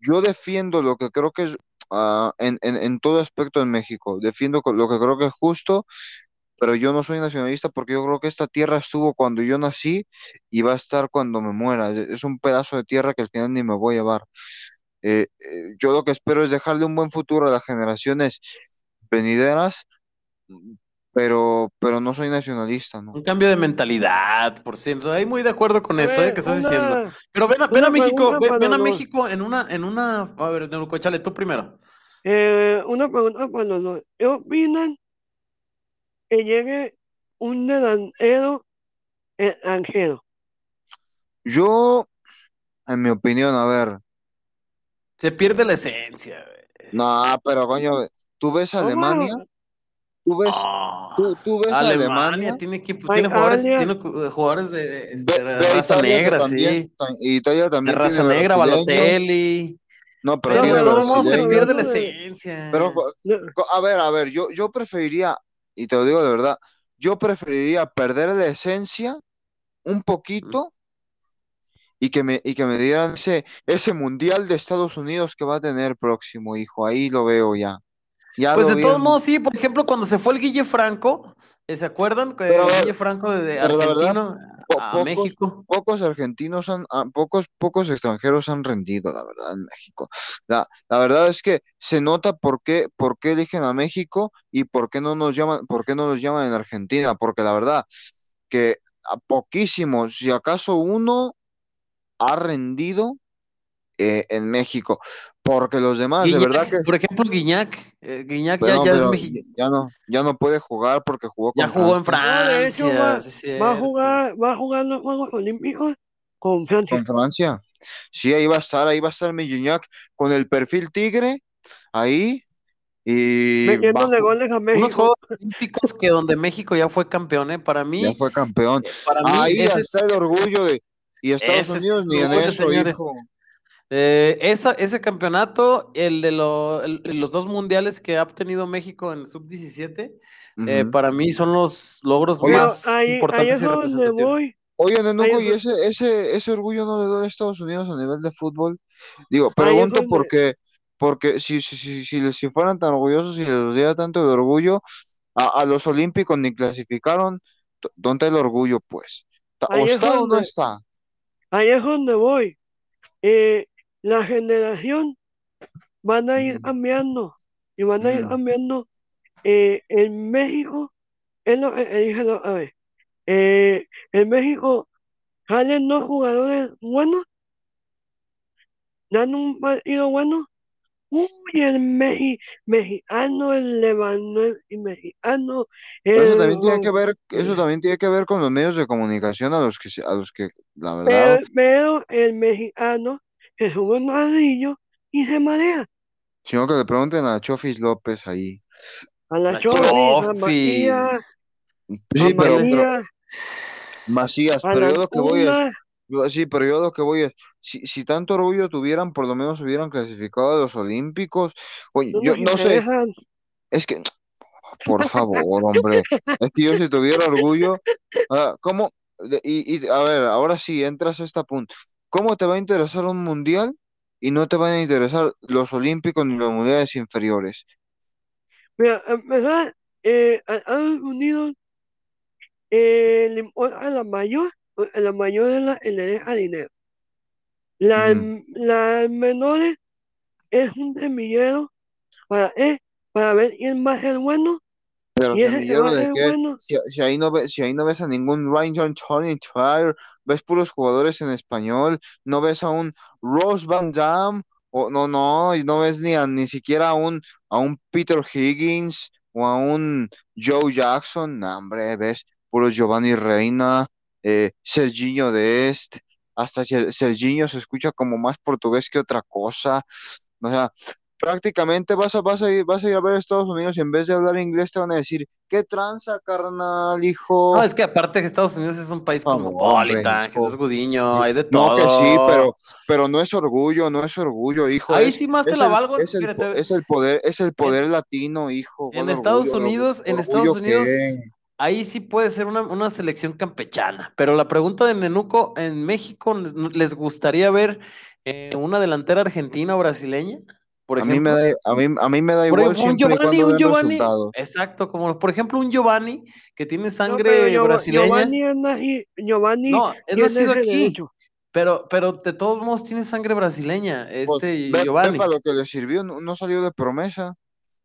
yo defiendo lo que creo que es ah, en, en, en todo aspecto en México, defiendo lo que creo que es justo, pero yo no soy nacionalista porque yo creo que esta tierra estuvo cuando yo nací y va a estar cuando me muera. Es es un pedazo de tierra que al final ni me voy a llevar. Eh, eh, yo lo que espero es dejarle un buen futuro a las generaciones venideras, pero, pero no soy nacionalista, ¿no? Un cambio de mentalidad, por cierto. Ahí muy de acuerdo con eso, ¿eh? Eh, que estás una- diciendo. Pero ven a, ven una a México, ven, a los- México en una, en una. A ver, Neruco, échale tú primero. Eh, una pregunta para los dos. ¿Qué opinan que llegue un delantero extranjero? Yo, en mi opinión, a ver, Se pierde la esencia, güey. no, pero coño, tú ves a ¿Cómo? Alemania, tú ves, Ah, tú, tú ves Alemania Alemania, tiene equipos, Ay, tiene jugadores, tiene jugadores de, este, de raza Italia que negra, también, sí. y Italia De también raza tiene negra, Balotelli. no, pero Pero de todos modos se pierde la de- esencia. pero, a ver, a ver, yo, yo preferiría, y te lo digo de verdad, yo preferiría perder la esencia un poquito y que me, y que me dieran ese, ese mundial de Estados Unidos que va a tener próximo, hijo, ahí lo veo ya. Ya Pues de todos modos, sí, por ejemplo, cuando se fue el Guille Franco, eh, ¿se acuerdan? Que Pero, Guille Franco de, de verdad, argentino a pocos, México. pocos argentinos han, ah, pocos, pocos extranjeros han rendido, la verdad, en México. La, la verdad es que se nota por qué, por qué eligen a México y por qué no nos llaman, por qué no los llaman en Argentina, porque la verdad que a poquísimos, si acaso uno ha rendido eh, en México, porque los demás, de verdad Guiñac, que, por ejemplo, Guiñac, eh, Guiñac ya, pero, ya es pero mexicano. ya no, ya no puede jugar porque jugó Ya con jugó en Francia. No, hecho, va- a jugar, va a jugar los Juegos Olímpicos con Francia. Con Francia. Sí, ahí va a estar, ahí va a estar mi Gignac con el perfil tigre, ahí, y Metiéndole bajo- goles a Unos México. Juegos Olímpicos que donde México ya fue campeón, ¿eh? Para mí, ya fue campeón. eh, para mí Ahí ese, está el orgullo de, y Estados ese Unidos ni en eso, señores. hijo. Eh, esa, ese campeonato, el de lo- el- los dos mundiales que ha obtenido México en sub-17, eh, para mí son los logros Oye, más ahí, ahí importantes es y donde voy. Oye, Nenuco, ahí ¿y es ese, ese, ese orgullo no le da a Estados Unidos a nivel de fútbol? Digo, pregunto donde, porque, porque si, si, si, si, les- si fueran tan orgullosos y les diera tanto de orgullo, a, a los Olímpicos ni clasificaron, ¿dónde está el orgullo, pues? ¿Está- ¿O ahí es está o no donde, está? ahí es donde voy. Eh, la generación van a ir cambiando y van a ir cambiando. Eh, en México, es lo que dije la otra vez. Eh, en México salen dos jugadores buenos, dan un partido bueno. Uy, el mexi- mexicano, el Levanés y mexicano, Pero eso el también tiene que ver, eso también tiene que ver con los medios de comunicación a los que, a los que, la Pero, verdad, pero el mexicano se sube un ladrillo y se marea. sino que le pregunten a Chofis López ahí. A la La Chofis, a Chofis. Sí, a pero, Macías, a pero la yo lo que voy es, sí, pero yo lo que voy es, si, si tanto orgullo tuvieran, por lo menos hubieran clasificado a los Olímpicos. Oye, No yo no sé, es que, por favor, hombre, es que yo si tuviera orgullo, ah, ¿cómo? y, y, a ver, ahora sí, entras a este punto. ¿Cómo te va a interesar un mundial y no te van a interesar los olímpicos ni los mundiales inferiores? Mira, a empezar, eh, a Estados Unidos eh, le importa a la mayor, a la mayor de la, le deja dinero. Las, Ujú. las menores es un semillero para, eh, para ver quién va a ser bueno Pero y semillero de qué? bueno, Si, si ahí no ves, si ahí no ves a ningún Ryan Tony Trier, ves puros jugadores en español, no ves a un Rose Van Dam, o no, no, y no ves ni a, ni siquiera a un, a un Peter Higgins o a un Joe Jackson, no, hombre, ves puros Giovanni Reina, eh, Serginho Dest, hasta Ser- Serginho se escucha como más portugués que otra cosa, o sea, prácticamente vas a, vas a ir, vas a ir a ver a Estados Unidos y en vez de hablar inglés te van a decir, ¿qué tranza, carnal, hijo? No, es que aparte que Estados Unidos es un país cosmopolita, hombre, Jesús. Gudiño, Sí. hay de No, que sí, todo. pero, pero no es orgullo, no es orgullo, hijo. Ahí es, sí más te la valgo, es el, es el poder, es el poder latino, hijo. en ¿Cuál Estados orgullo? Unidos, en Estados ¿Orgullo Unidos, ahí sí puede ser una, una selección campechana, pero la pregunta de Nenuco, ¿en México les, les gustaría ver eh, una delantera argentina o brasileña, por A mí me ejemplo? da, a mí, a mí me da Por igual ejemplo, un Giovanni, un Giovanni, exacto, como por ejemplo un Giovanni que tiene sangre brasileña, Giovanni es naci- Giovanni no, es nacido aquí, derecho. pero, pero de todos modos tiene sangre brasileña, Pues este ve Giovanni. para lo que le sirvió, no, no salió de promesa.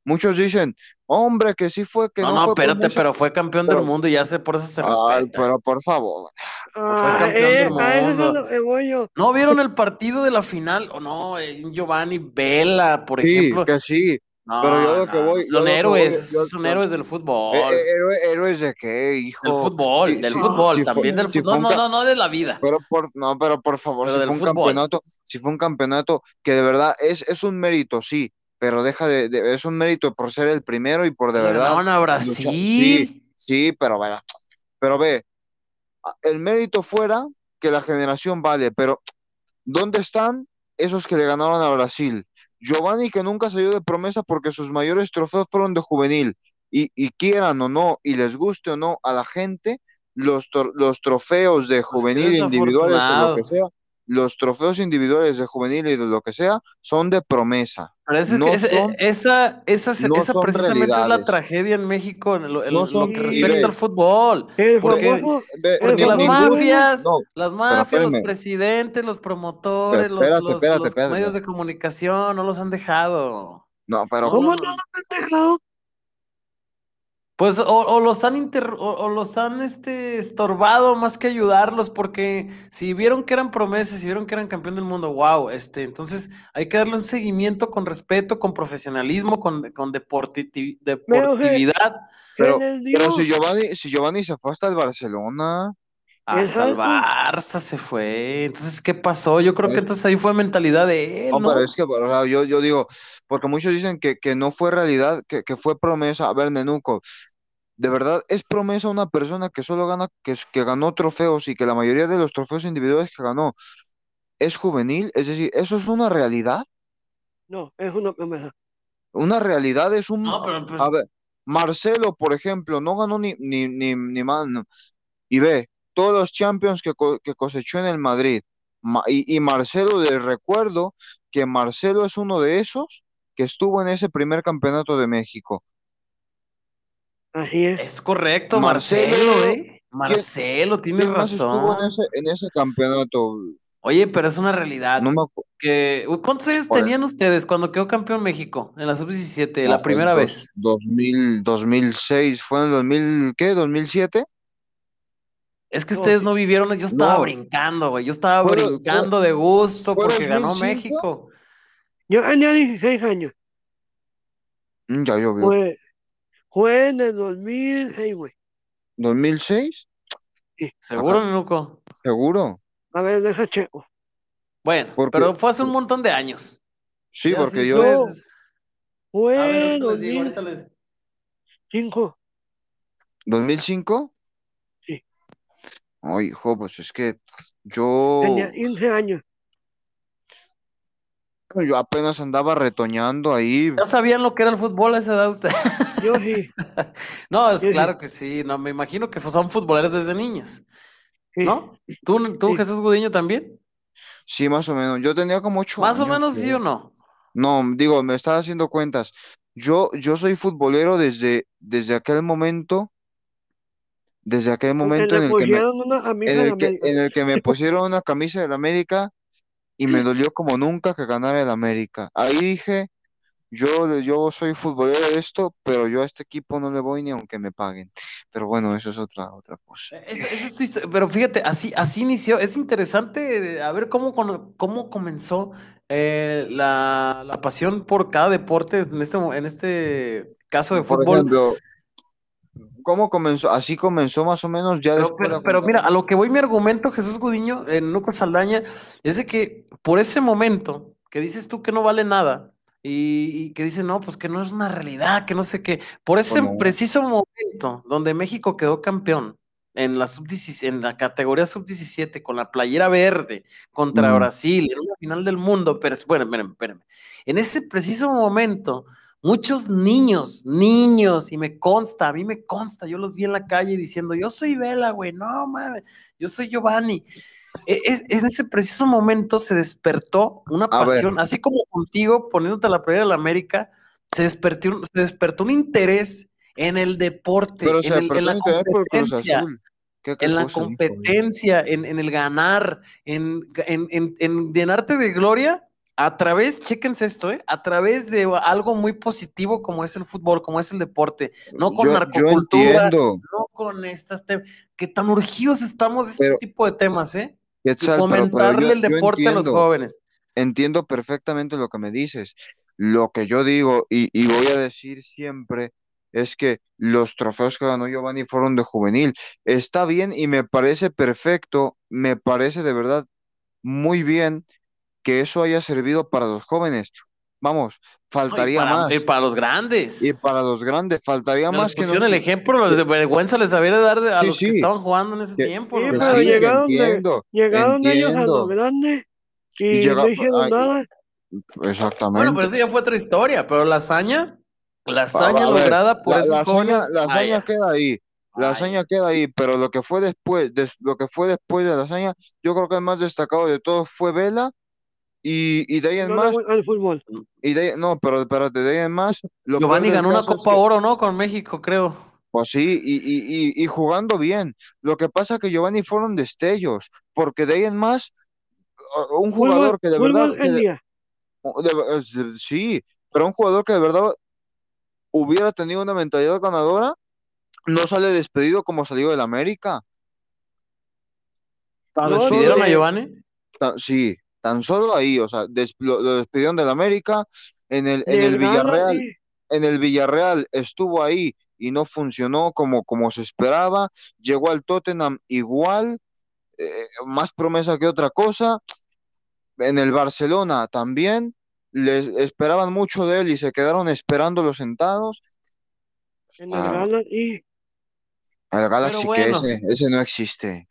Muchos dicen, hombre, que sí fue, que No, no no, fue espérate, promesa. pero fue campeón del mundo y ya sé, por eso se ay, respeta. pero por favor. Ah, eh, del a eso es a mundo. lo que voy yo. ¿No vieron el partido de la final? ¿O no? eh, Giovanni Vela, por Sí, ejemplo. que sí, pero yo No, lo que no, voy, son que voy, héroes, yo, son yo, héroes del eh, eh, fútbol. héroe- héroes de qué, Del hijo. fútbol, Si, del fútbol, si fue, también del si fútbol. No, no, no, no de la vida, pero por, no, pero por favor, pero si del fue un fútbol. campeonato, si fue un campeonato que de verdad es, es un mérito, sí, pero deja de, de- es un mérito por ser el primero y por de Le verdad a luchar. Sí, Brasil. sí, pero ve, pero ve, el mérito fuera que la generación vale, pero ¿Dónde están esos que le ganaron a Brasil? Giovanni que nunca salió de promesa porque sus mayores trofeos fueron de juvenil. Y, y quieran o no, y les guste o no a la gente, los, tor- los trofeos de juvenil individuales o lo que sea, los trofeos individuales de juvenil y de lo que sea, son de promesa. Pero que No son, esa, esa, se- no esa son precisamente es la tragedia en México en lo, en No lo son, que respecta al fútbol. Porque, porque las ningún, mafias, no, las mafias, los presidentes, los promotores, los, espérate, los, espérate, los espérate. medios de comunicación no los han dejado. No, pero ¿cómo no, no no. lo han dejado? Pues o, o los han inter- o, o los han este estorbado más que ayudarlos, porque si vieron que eran promesas, si vieron que eran campeón del mundo, wow, este, entonces hay que darle un seguimiento con respeto, con profesionalismo, con, con Pero deportividad, Pero, les pero si Giovanni, si Giovanni se fue hasta el Barcelona, hasta el. Barça se fue. Entonces, ¿qué pasó? Yo creo que es, entonces ahí fue mentalidad de él, no, pero es que, o sea, yo, yo digo, porque muchos dicen que, que no fue realidad, que, que fue promesa. A ver, Nenuco, de verdad es promesa una persona que solo gana, que, que ganó trofeos y que la mayoría de los trofeos individuales que ganó es juvenil, es decir, eso es una realidad. No, es una promesa. Una realidad es un, No, pero pues, a ver, Marcelo, por ejemplo, no ganó ni, ni, ni, ni más, no. y ve, todos los champions que, co- que cosechó en el Madrid, Ma- y, y Marcelo, les recuerdo que Marcelo es uno de esos que estuvo en ese primer campeonato de México. Así es. es correcto, Marcelo, Marcelo, ¿eh? ¿quién, Marcelo, tienes quién más estuvo en razón. ese, en ese campeonato? Oye, pero es una realidad. No me acuerdo. que ¿Cuántos años Por tenían ustedes cuando quedó campeón México en la sub-17, no, la primera dos, vez? 2000, 2006, ¿fue en el 2000, qué? ¿2007? Es que No, ustedes no vivieron, yo estaba No, brincando, güey. Yo estaba fue, fue, brincando de gusto fue porque ganó 2005. México. Yo tenía 16 años. Mm, Ya llovió. Fue, fue en el 2006, güey. ¿2006? Sí. ¿Seguro, Acá, Nenuco? seguro. A ver, deja checo. Bueno, Porque, pero fue hace un montón de años. sí, Ya porque yo, fue. No, A ver, fue ahorita les digo, ahorita les. 2005. ¿2005? Ay, hijo, pues es que tenía yo, 15 años. yo apenas andaba retoñando ahí. ¿Ya sabían lo que era el fútbol a esa edad ustedes? Yo sí, No, es yo sí. claro que sí. No, me imagino que son futboleros desde niños. ¿no? ¿Tú, tú Sí. Jesús Gudiño, también? Sí, más o menos. Yo tenía como ocho Más o menos, sí o no. No, digo, me estaba haciendo cuentas. Yo, yo soy futbolero desde, desde aquel momento, desde aquel momento en el que me, pusieron una camisa en de el que, América. en el que me pusieron una camisa del América y me dolió como nunca que ganara el América. Ahí dije, yo, yo soy futbolero de esto, pero yo a este equipo no le voy ni aunque me paguen. Pero bueno, eso es otra, otra cosa. Es historia, pero fíjate, así, así inició. Es interesante eh, a ver cómo, cómo comenzó eh, la, la pasión por cada deporte en este, en este caso de Por fútbol. ejemplo, ¿cómo comenzó? Así comenzó más o menos ya Pero, pero, mira, a lo que voy mi argumento, Jesús Gudiño, en Nuco Saldaña, es de que por ese momento que dices tú que no vale nada y, y que dices, no, pues que no es una realidad, que no sé qué, por ese preciso momento donde México quedó campeón en la, sub en la categoría sub-17 con la playera verde contra Mm. Brasil en una final del mundo, pero bueno, espérame, espérame. En ese preciso momento, muchos niños, niños, y me consta, a mí me consta, yo los vi en la calle diciendo, yo soy Vela, güey, no mames, yo soy Giovanni. E- es- en ese preciso momento se despertó una A ver. pasión, así como contigo poniéndote la playera de la América, se despertó, se despertó un interés en el deporte, Pero en, el- en la competencia Azul. ¿Qué, qué en la cosa competencia, en, en el ganar, en, en, en- en llenarte de gloria a través, chéquense esto, ¿eh? a través de algo muy positivo como es el fútbol, como es el deporte, no con Yo, narcocultura, no con estas temas, que tan urgidos estamos de este tipo de temas, ¿eh? Y Quetzal, pero- pero fomentarle yo- el deporte a los jóvenes. entiendo perfectamente lo que me dices. Lo que yo digo y, y voy a decir siempre es que los trofeos que ganó Giovanni fueron de juvenil. Está bien y me parece perfecto, me parece de verdad muy bien que eso haya servido para los jóvenes. Vamos, No, y, faltaría para, más. y para los grandes. Y para los grandes, faltaría Que más que no pusieron el ejemplo, les de vergüenza les había de dar de- a Sí, los que sí. estaban jugando en ese Que- tiempo. Sí, los que pero que llegaron de- entiendo, Llegaron ellos a los grandes y, Y llega- no hicieron ay, nada. Exactamente. Bueno, pero eso ya fue otra historia, pero la hazaña, la hazaña lograda por la, esos la hazaña, jóvenes. la hazaña queda ahí, la hazaña queda ahí, pero lo que fue después, des- lo que fue después de la hazaña, yo creo que el más destacado de todos fue Vela y, y de ahí en No más, fútbol. y de no, pero espérate, de ahí en más, lo Giovanni ganó una Copa que- Oro, ¿no? Con México, creo. Pues sí, y, y, y, y jugando bien. Lo que pasa que Giovanni fueron destellos, porque de ahí en más, un jugador Fútbol, que de verdad, que de- de- sí, pero un jugador que de verdad hubiera tenido una mentalidad ganadora, no sale despedido como salió del América. Solo- ¿Despidieron a eh, Giovanni? sí, tan solo ahí, o sea, des- lo, lo despidieron del América, en el, en el Villarreal, en el Villarreal estuvo ahí y no funcionó como, como se esperaba, llegó al Tottenham igual, eh, más promesa que otra cosa, en el Barcelona también, les esperaban mucho de él y se quedaron esperándolo sentados, en el Ah. Gala, y el Galaxy que ese, ese no existe.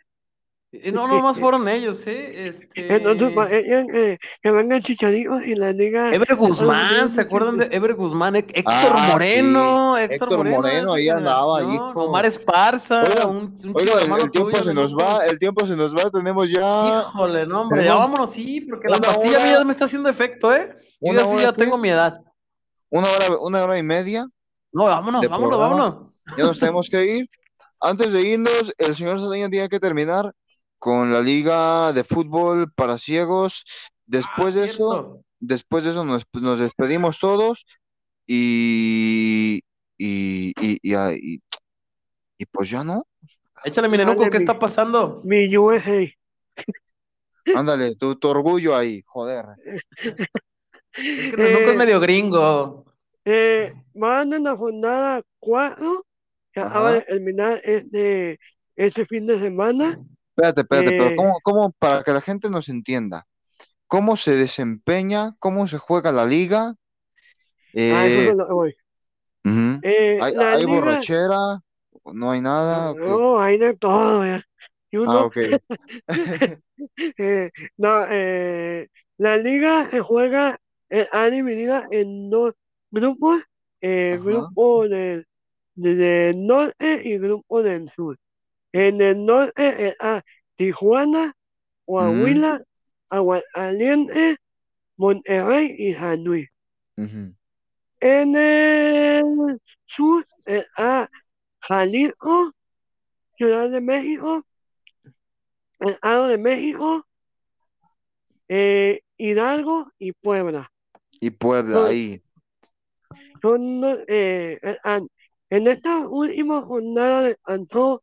Y no, nomás fueron ellos, ¿eh? Este... entonces eh, eh, que venga el Chicharito y la liga. Ever Guzmán, ¿se acuerdan de Ever Guzmán? Hé- Héctor Ah, Moreno, sí. Héctor, Héctor Moreno, ahí andaba, hijo. Omar Esparza, Oiga, un, un chico Oiga, el, hermano el tiempo tuyo, se ¿no? nos va, el tiempo se nos va, tenemos ya Híjole, no, hombre, ya vámonos, sí, porque la pastilla a mí hora- ya me está haciendo efecto, ¿eh? Yo ya sí ya qué? tengo mi edad. una hora, una hora y media, No, vámonos, vámonos, programa. vámonos. ya nos tenemos que ir. Antes de irnos, el señor Saldaña tiene que terminar con la liga de fútbol para ciegos. Después Ah, de eso, después de eso nos, nos despedimos todos y, y, y, y, y- y pues ya no. Échale, mi nenuco, ¿qué mi- está pasando? Mi USA. Ándale, tu, tu orgullo ahí, joder. Es que Nenuco es Eh, medio gringo. Eh, van en la jornada 4, que acaba de terminar este, este fin de semana. Espérate, espérate, pero Eh. ¿cómo, cómo, para que la gente nos entienda, cómo se desempeña, cómo se juega la liga? Ah, eso Eh, es lo que voy. Eh, ¿Hay, hay liga- borrachera? ¿No hay nada? No, hay de todo, ya. Ah, uno, ok. eh, no, la liga se juega, ha dividida en dos grupos, grupo del, de- del norte y grupo del sur. En el norte está Tijuana, Coahuila, Aguascalientes, Monterrey y San Luis. En el sur está Jalisco, Ciudad de México, el Estado de México, eh, Hidalgo y Puebla. Y Puebla, ahí. Son, eh, eh, en esta última jornada descansó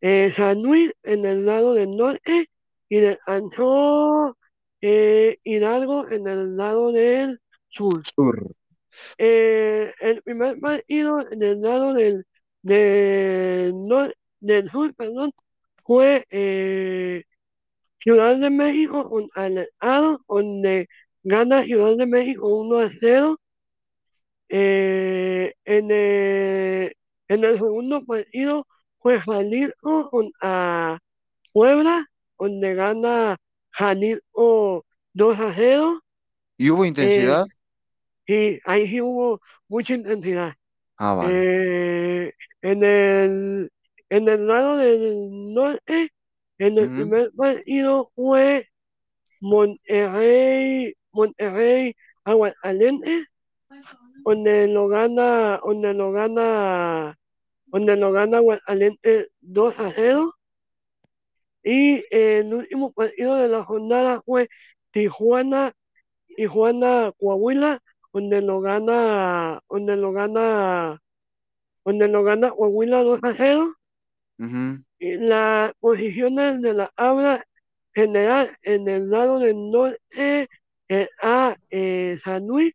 eh, San Luis en el lado del norte y descansó eh, Hidalgo en el lado del sur. Sur. Eh, el primer partido en el lado del, del, nor- del sur, perdón, fue eh, Ciudad de México con el Estado, donde gana Ciudad de México 1 a 0. Eh, en, el, en el segundo partido fue Jalisco contra Puebla, donde gana Jalisco 2 a 0. ¿Y hubo intensidad? Y ahí sí hubo mucha intensidad. ah, vale. Eh, en el, en el lado del norte, en el primer partido fue Monterrey, Monterrey, Aguascalientes, donde lo gana, donde lo gana, donde lo gana Aguascalientes 2 a 0. Y el último partido de la jornada fue Tijuana, Tijuana, Coahuila, donde lo gana, donde lo gana, donde lo gana Coahuila 2 a 0. Ujú. Y las posiciones de la habla general en el lado del norte está eh, San Luis.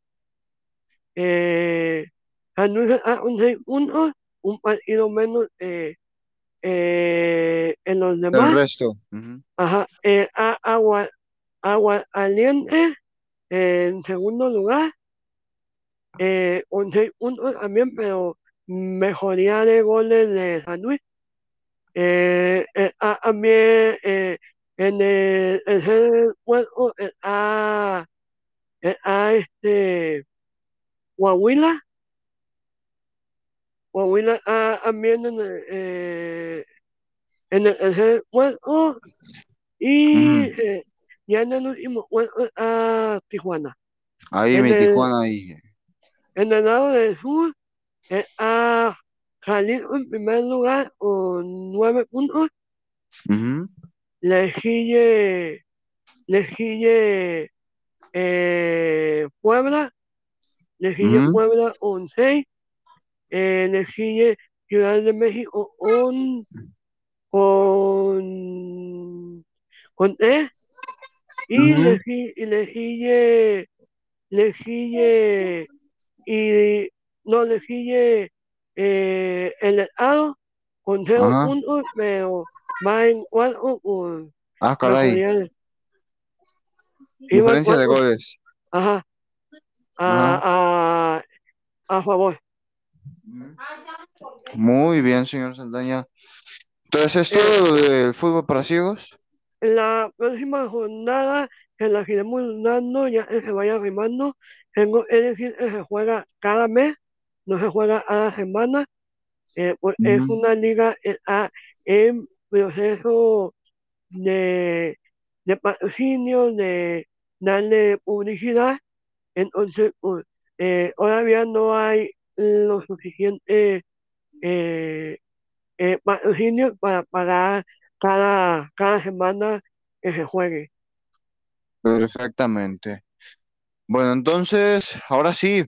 Eh, San Luis con 6 puntos, un partido menos eh, eh, en los El demás. resto. Ujú. Ajá, eh, agua, agua caliente en segundo lugar, eh, con seis puntos también, pero mejoría de goles de San Luis. Eh, eh, a- también eh, en el tercer puesto está, está este Coahuila. Coahuila está también en el, eh, en el tercer puesto. Y Ujú. eh, ya en el último puesto está Tijuana. Ahí En mi el- Tijuana ahí. En el lado del sur está Jalisco en primer lugar con nueve puntos. Ujú. Le sigue, le sigue eh, Puebla. Le sigue. Puebla con seis. Eh, le sigue Ciudad de México con, con, con tres. Y Ujú. le, si- y le sigue, le sigue, y no le sigue eh, el Estado con cero Ajá. puntos, pero va en cuatro con Ah, caray. en Diferencia de goles. ajá, a, a, a favor. Muy bien, señor Saldaña. Entonces, ¿es todo del fútbol para ciegos? En la próxima jornada que la iremos dando, ya que se vaya arrimando, tengo es decir que se juega cada mes, no se juega a la semana, eh, pues es una liga que está en proceso de, de patrocinio, de darle publicidad, entonces pues, eh, todavía no hay lo suficiente eh, eh, patrocinio para pagar cada, cada semana que se juegue. Perfectamente. Bueno, entonces, ahora sí,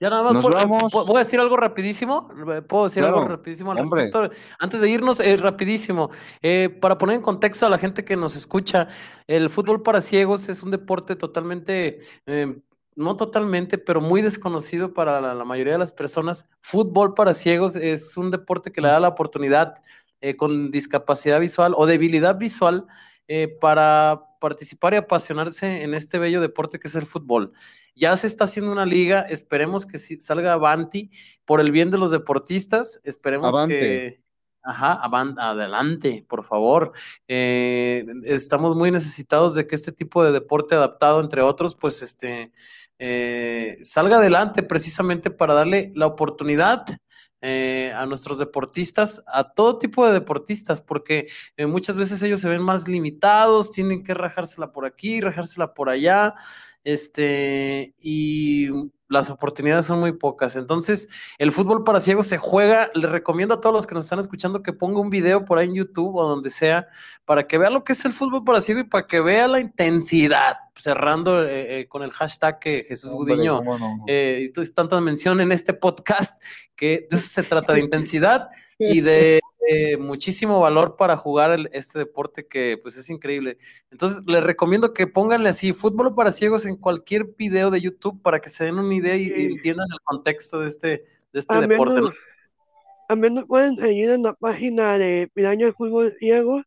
Ya nada más Nos por- eh, vamos. voy a decir algo rapidísimo. Puedo decir algo rapidísimo al hombre. respecto. Antes de irnos, eh, rapidísimo. eh, para poner en contexto a la gente que nos escucha, el fútbol para ciegos es un deporte totalmente, eh, no totalmente, pero muy desconocido para la, la mayoría de las personas. Fútbol para ciegos es un deporte que le da la oportunidad eh, con discapacidad visual o debilidad visual eh, para participar y apasionarse en este bello deporte que es el fútbol. Ya se está haciendo una liga, esperemos que salga Avanti por el bien de los deportistas, esperemos Avante. que... Ajá, adelante, por favor. Eh, estamos muy necesitados de que este tipo de deporte adaptado, entre otros, pues este, eh, salga adelante precisamente para darle la oportunidad eh, a nuestros deportistas, a todo tipo de deportistas, porque eh, muchas veces ellos se ven más limitados, tienen que rajársela por aquí, rajársela por allá, este, y las oportunidades son muy pocas. Entonces, el fútbol para ciegos se juega. Les recomiendo a todos los que nos están escuchando que ponga un video por ahí en YouTube o donde sea para que vea lo que es el fútbol para ciegos y para que vea la intensidad. Cerrando eh, eh, con el hashtag que Jesús Hombre, Gudiño no. eh, tantas mención en este podcast, que de eso se trata de intensidad y de eh, muchísimo valor para jugar el- este deporte que pues es increíble. Entonces les recomiendo que pónganle así fútbol para ciegos en cualquier video de YouTube para que se den una idea y, entiendan el contexto de este, de este También deporte. nos, también nos pueden seguir en la página de Piraña Fútbol Ciego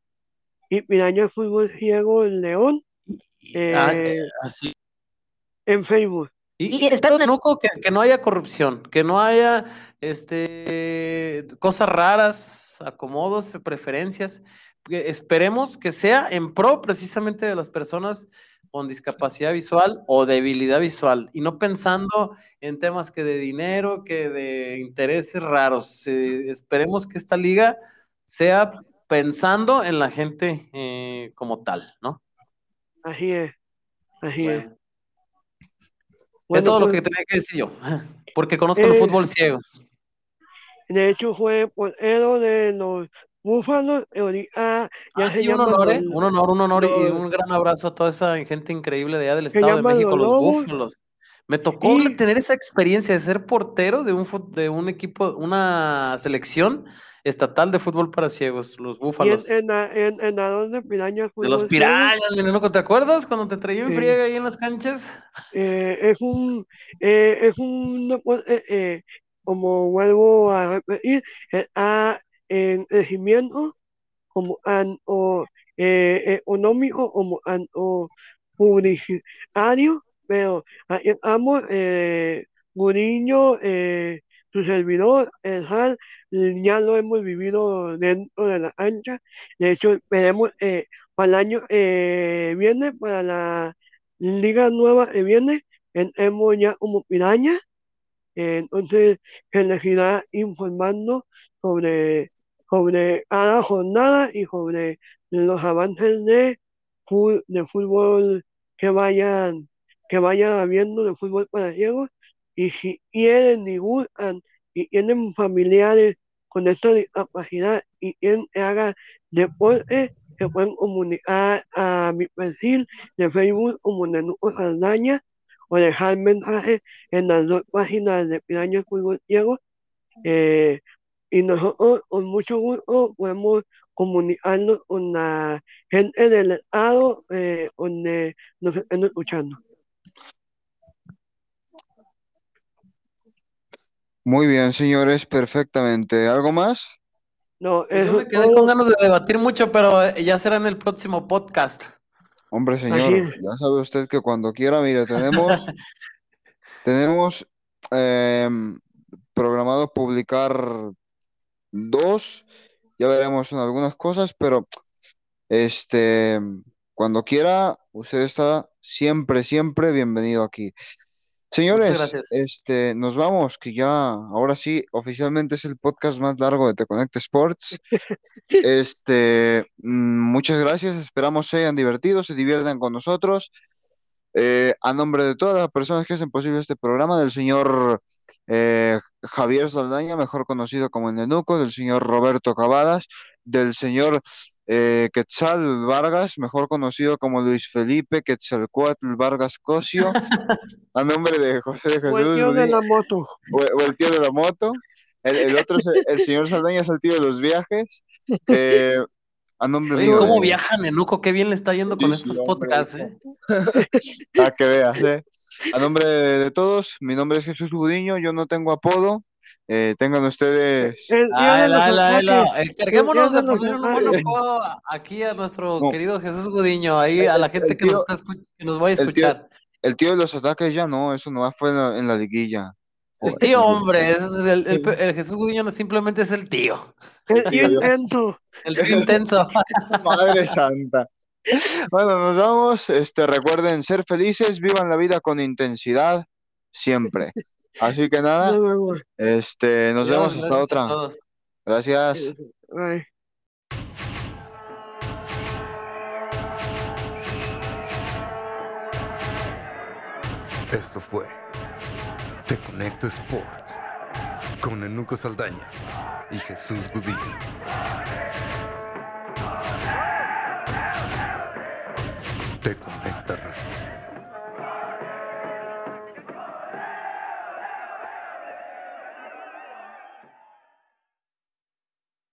y Piraña Fútbol Ciego León Y- ah, eh, así. en Facebook. Y, Y espero una- Nuco, que, que no haya corrupción, que no haya este, cosas raras, acomodos, preferencias. esperemos que sea en pro precisamente de las personas con discapacidad visual o debilidad visual y no pensando en temas que de dinero, que de intereses raros. Eh, esperemos que esta liga sea pensando en la gente eh, como tal, ¿no? Así es, así es. Bueno, es todo lo pues, que tenía que decir yo, porque conozco el Eh, fútbol ciego. de hecho fue portero de los Búfalos, ya Ah, se sí, un honor, ¿eh? Un honor, un honor y un gran abrazo a toda esa gente increíble de allá del Estado de México, los. Búfalos. Me tocó Y- tener esa experiencia de ser portero de un, de un equipo, una selección estatal de fútbol para ciegos, los y en, Búfalos. en, en, en la donde Piraña De los pirañas, ¿te acuerdas cuando te traía en friega ahí en las canchas? eh, es un eh, es un deporte, eh, como vuelvo a repetir está en crecimiento como tanto eh, económico como tanto publicitario pero aquí estamos eh, Mourinho eh, su servidor el HAL ya lo hemos vivido dentro de la cancha de hecho esperemos eh, para el año eh, viene para la liga nueva que viene entremos ya como piraña entonces se les irá informando sobre, sobre cada jornada y sobre los avances de, de fútbol que vayan, que vayan habiendo de fútbol para ciegos. Y si quieren y gustan y tienen familiares con esta discapacidad y quieren que haga deporte, se pueden comunicar a mi perfil de Facebook como Nenuco Saldaña o dejar mensajes en las dos páginas de Piraña Fútbol Ciego. eh, y nosotros con mucho gusto podemos comunicarnos con la gente del Estado eh, donde nos estén escuchando. Muy bien, señores, perfectamente. ¿Algo más? No, Pues yo me quedé todo. con ganas de debatir mucho, pero eh, ya será en el próximo podcast. Hombre, señor, ya sabe usted que cuando quiera, mire, tenemos, tenemos em, programado publicar dos, ya veremos en algunas cosas, pero este, cuando quiera, usted está siempre, siempre bienvenido aquí. Señores, este, nos vamos, que ya, ahora sí, oficialmente es el podcast más largo de Te Conecta Sports. Este, mm, muchas gracias, esperamos se hayan divertido, se diviertan con nosotros. Eh, a nombre de todas las personas que hacen posible este programa, del señor eh, Javier Saldaña, mejor conocido como el Nenuco, del señor Roberto Cavadas, del señor eh, Quetzal Vargas, mejor conocido como Luis Felipe Quetzalcóatl Vargas Cosio, a nombre de José de O el Jesús tío de Godín, la moto. o, o el tío de la moto. El, el otro es el, el señor Saldaña, es el tío de los viajes. Eh, a nombre Oye, mío ¿cómo de- viaja Nenuco? Qué bien le está yendo con Sí, estos hombre, podcasts, ¿eh? Para que veas, ¿eh? A nombre de todos, mi nombre es Jesús Gudiño, yo no tengo apodo. Eh, tengan ustedes. El la, la, la, ataques. Encarguémonos de El poner un apodo aquí a nuestro No. querido Jesús Gudiño, ahí a la El- gente el que nos está escuch- que nos vaya a el tío- escuchar. El tío de los ataques ya no, eso nomás fue en la, en la liguilla. El tío, hombre, es el, el- el Jesús Gudiño no simplemente es el tío, El tío intenso. el tío intenso. Madre santa. Bueno, nos vamos. Este, recuerden ser felices, vivan la vida con intensidad siempre. Así que nada, Nos vemos. este, nos vemos hasta otra. Gracias. Bye. Esto fue Te Conecto Sports con Enuco Saldaña y Jesús Gudillo. Te Conecta Radio.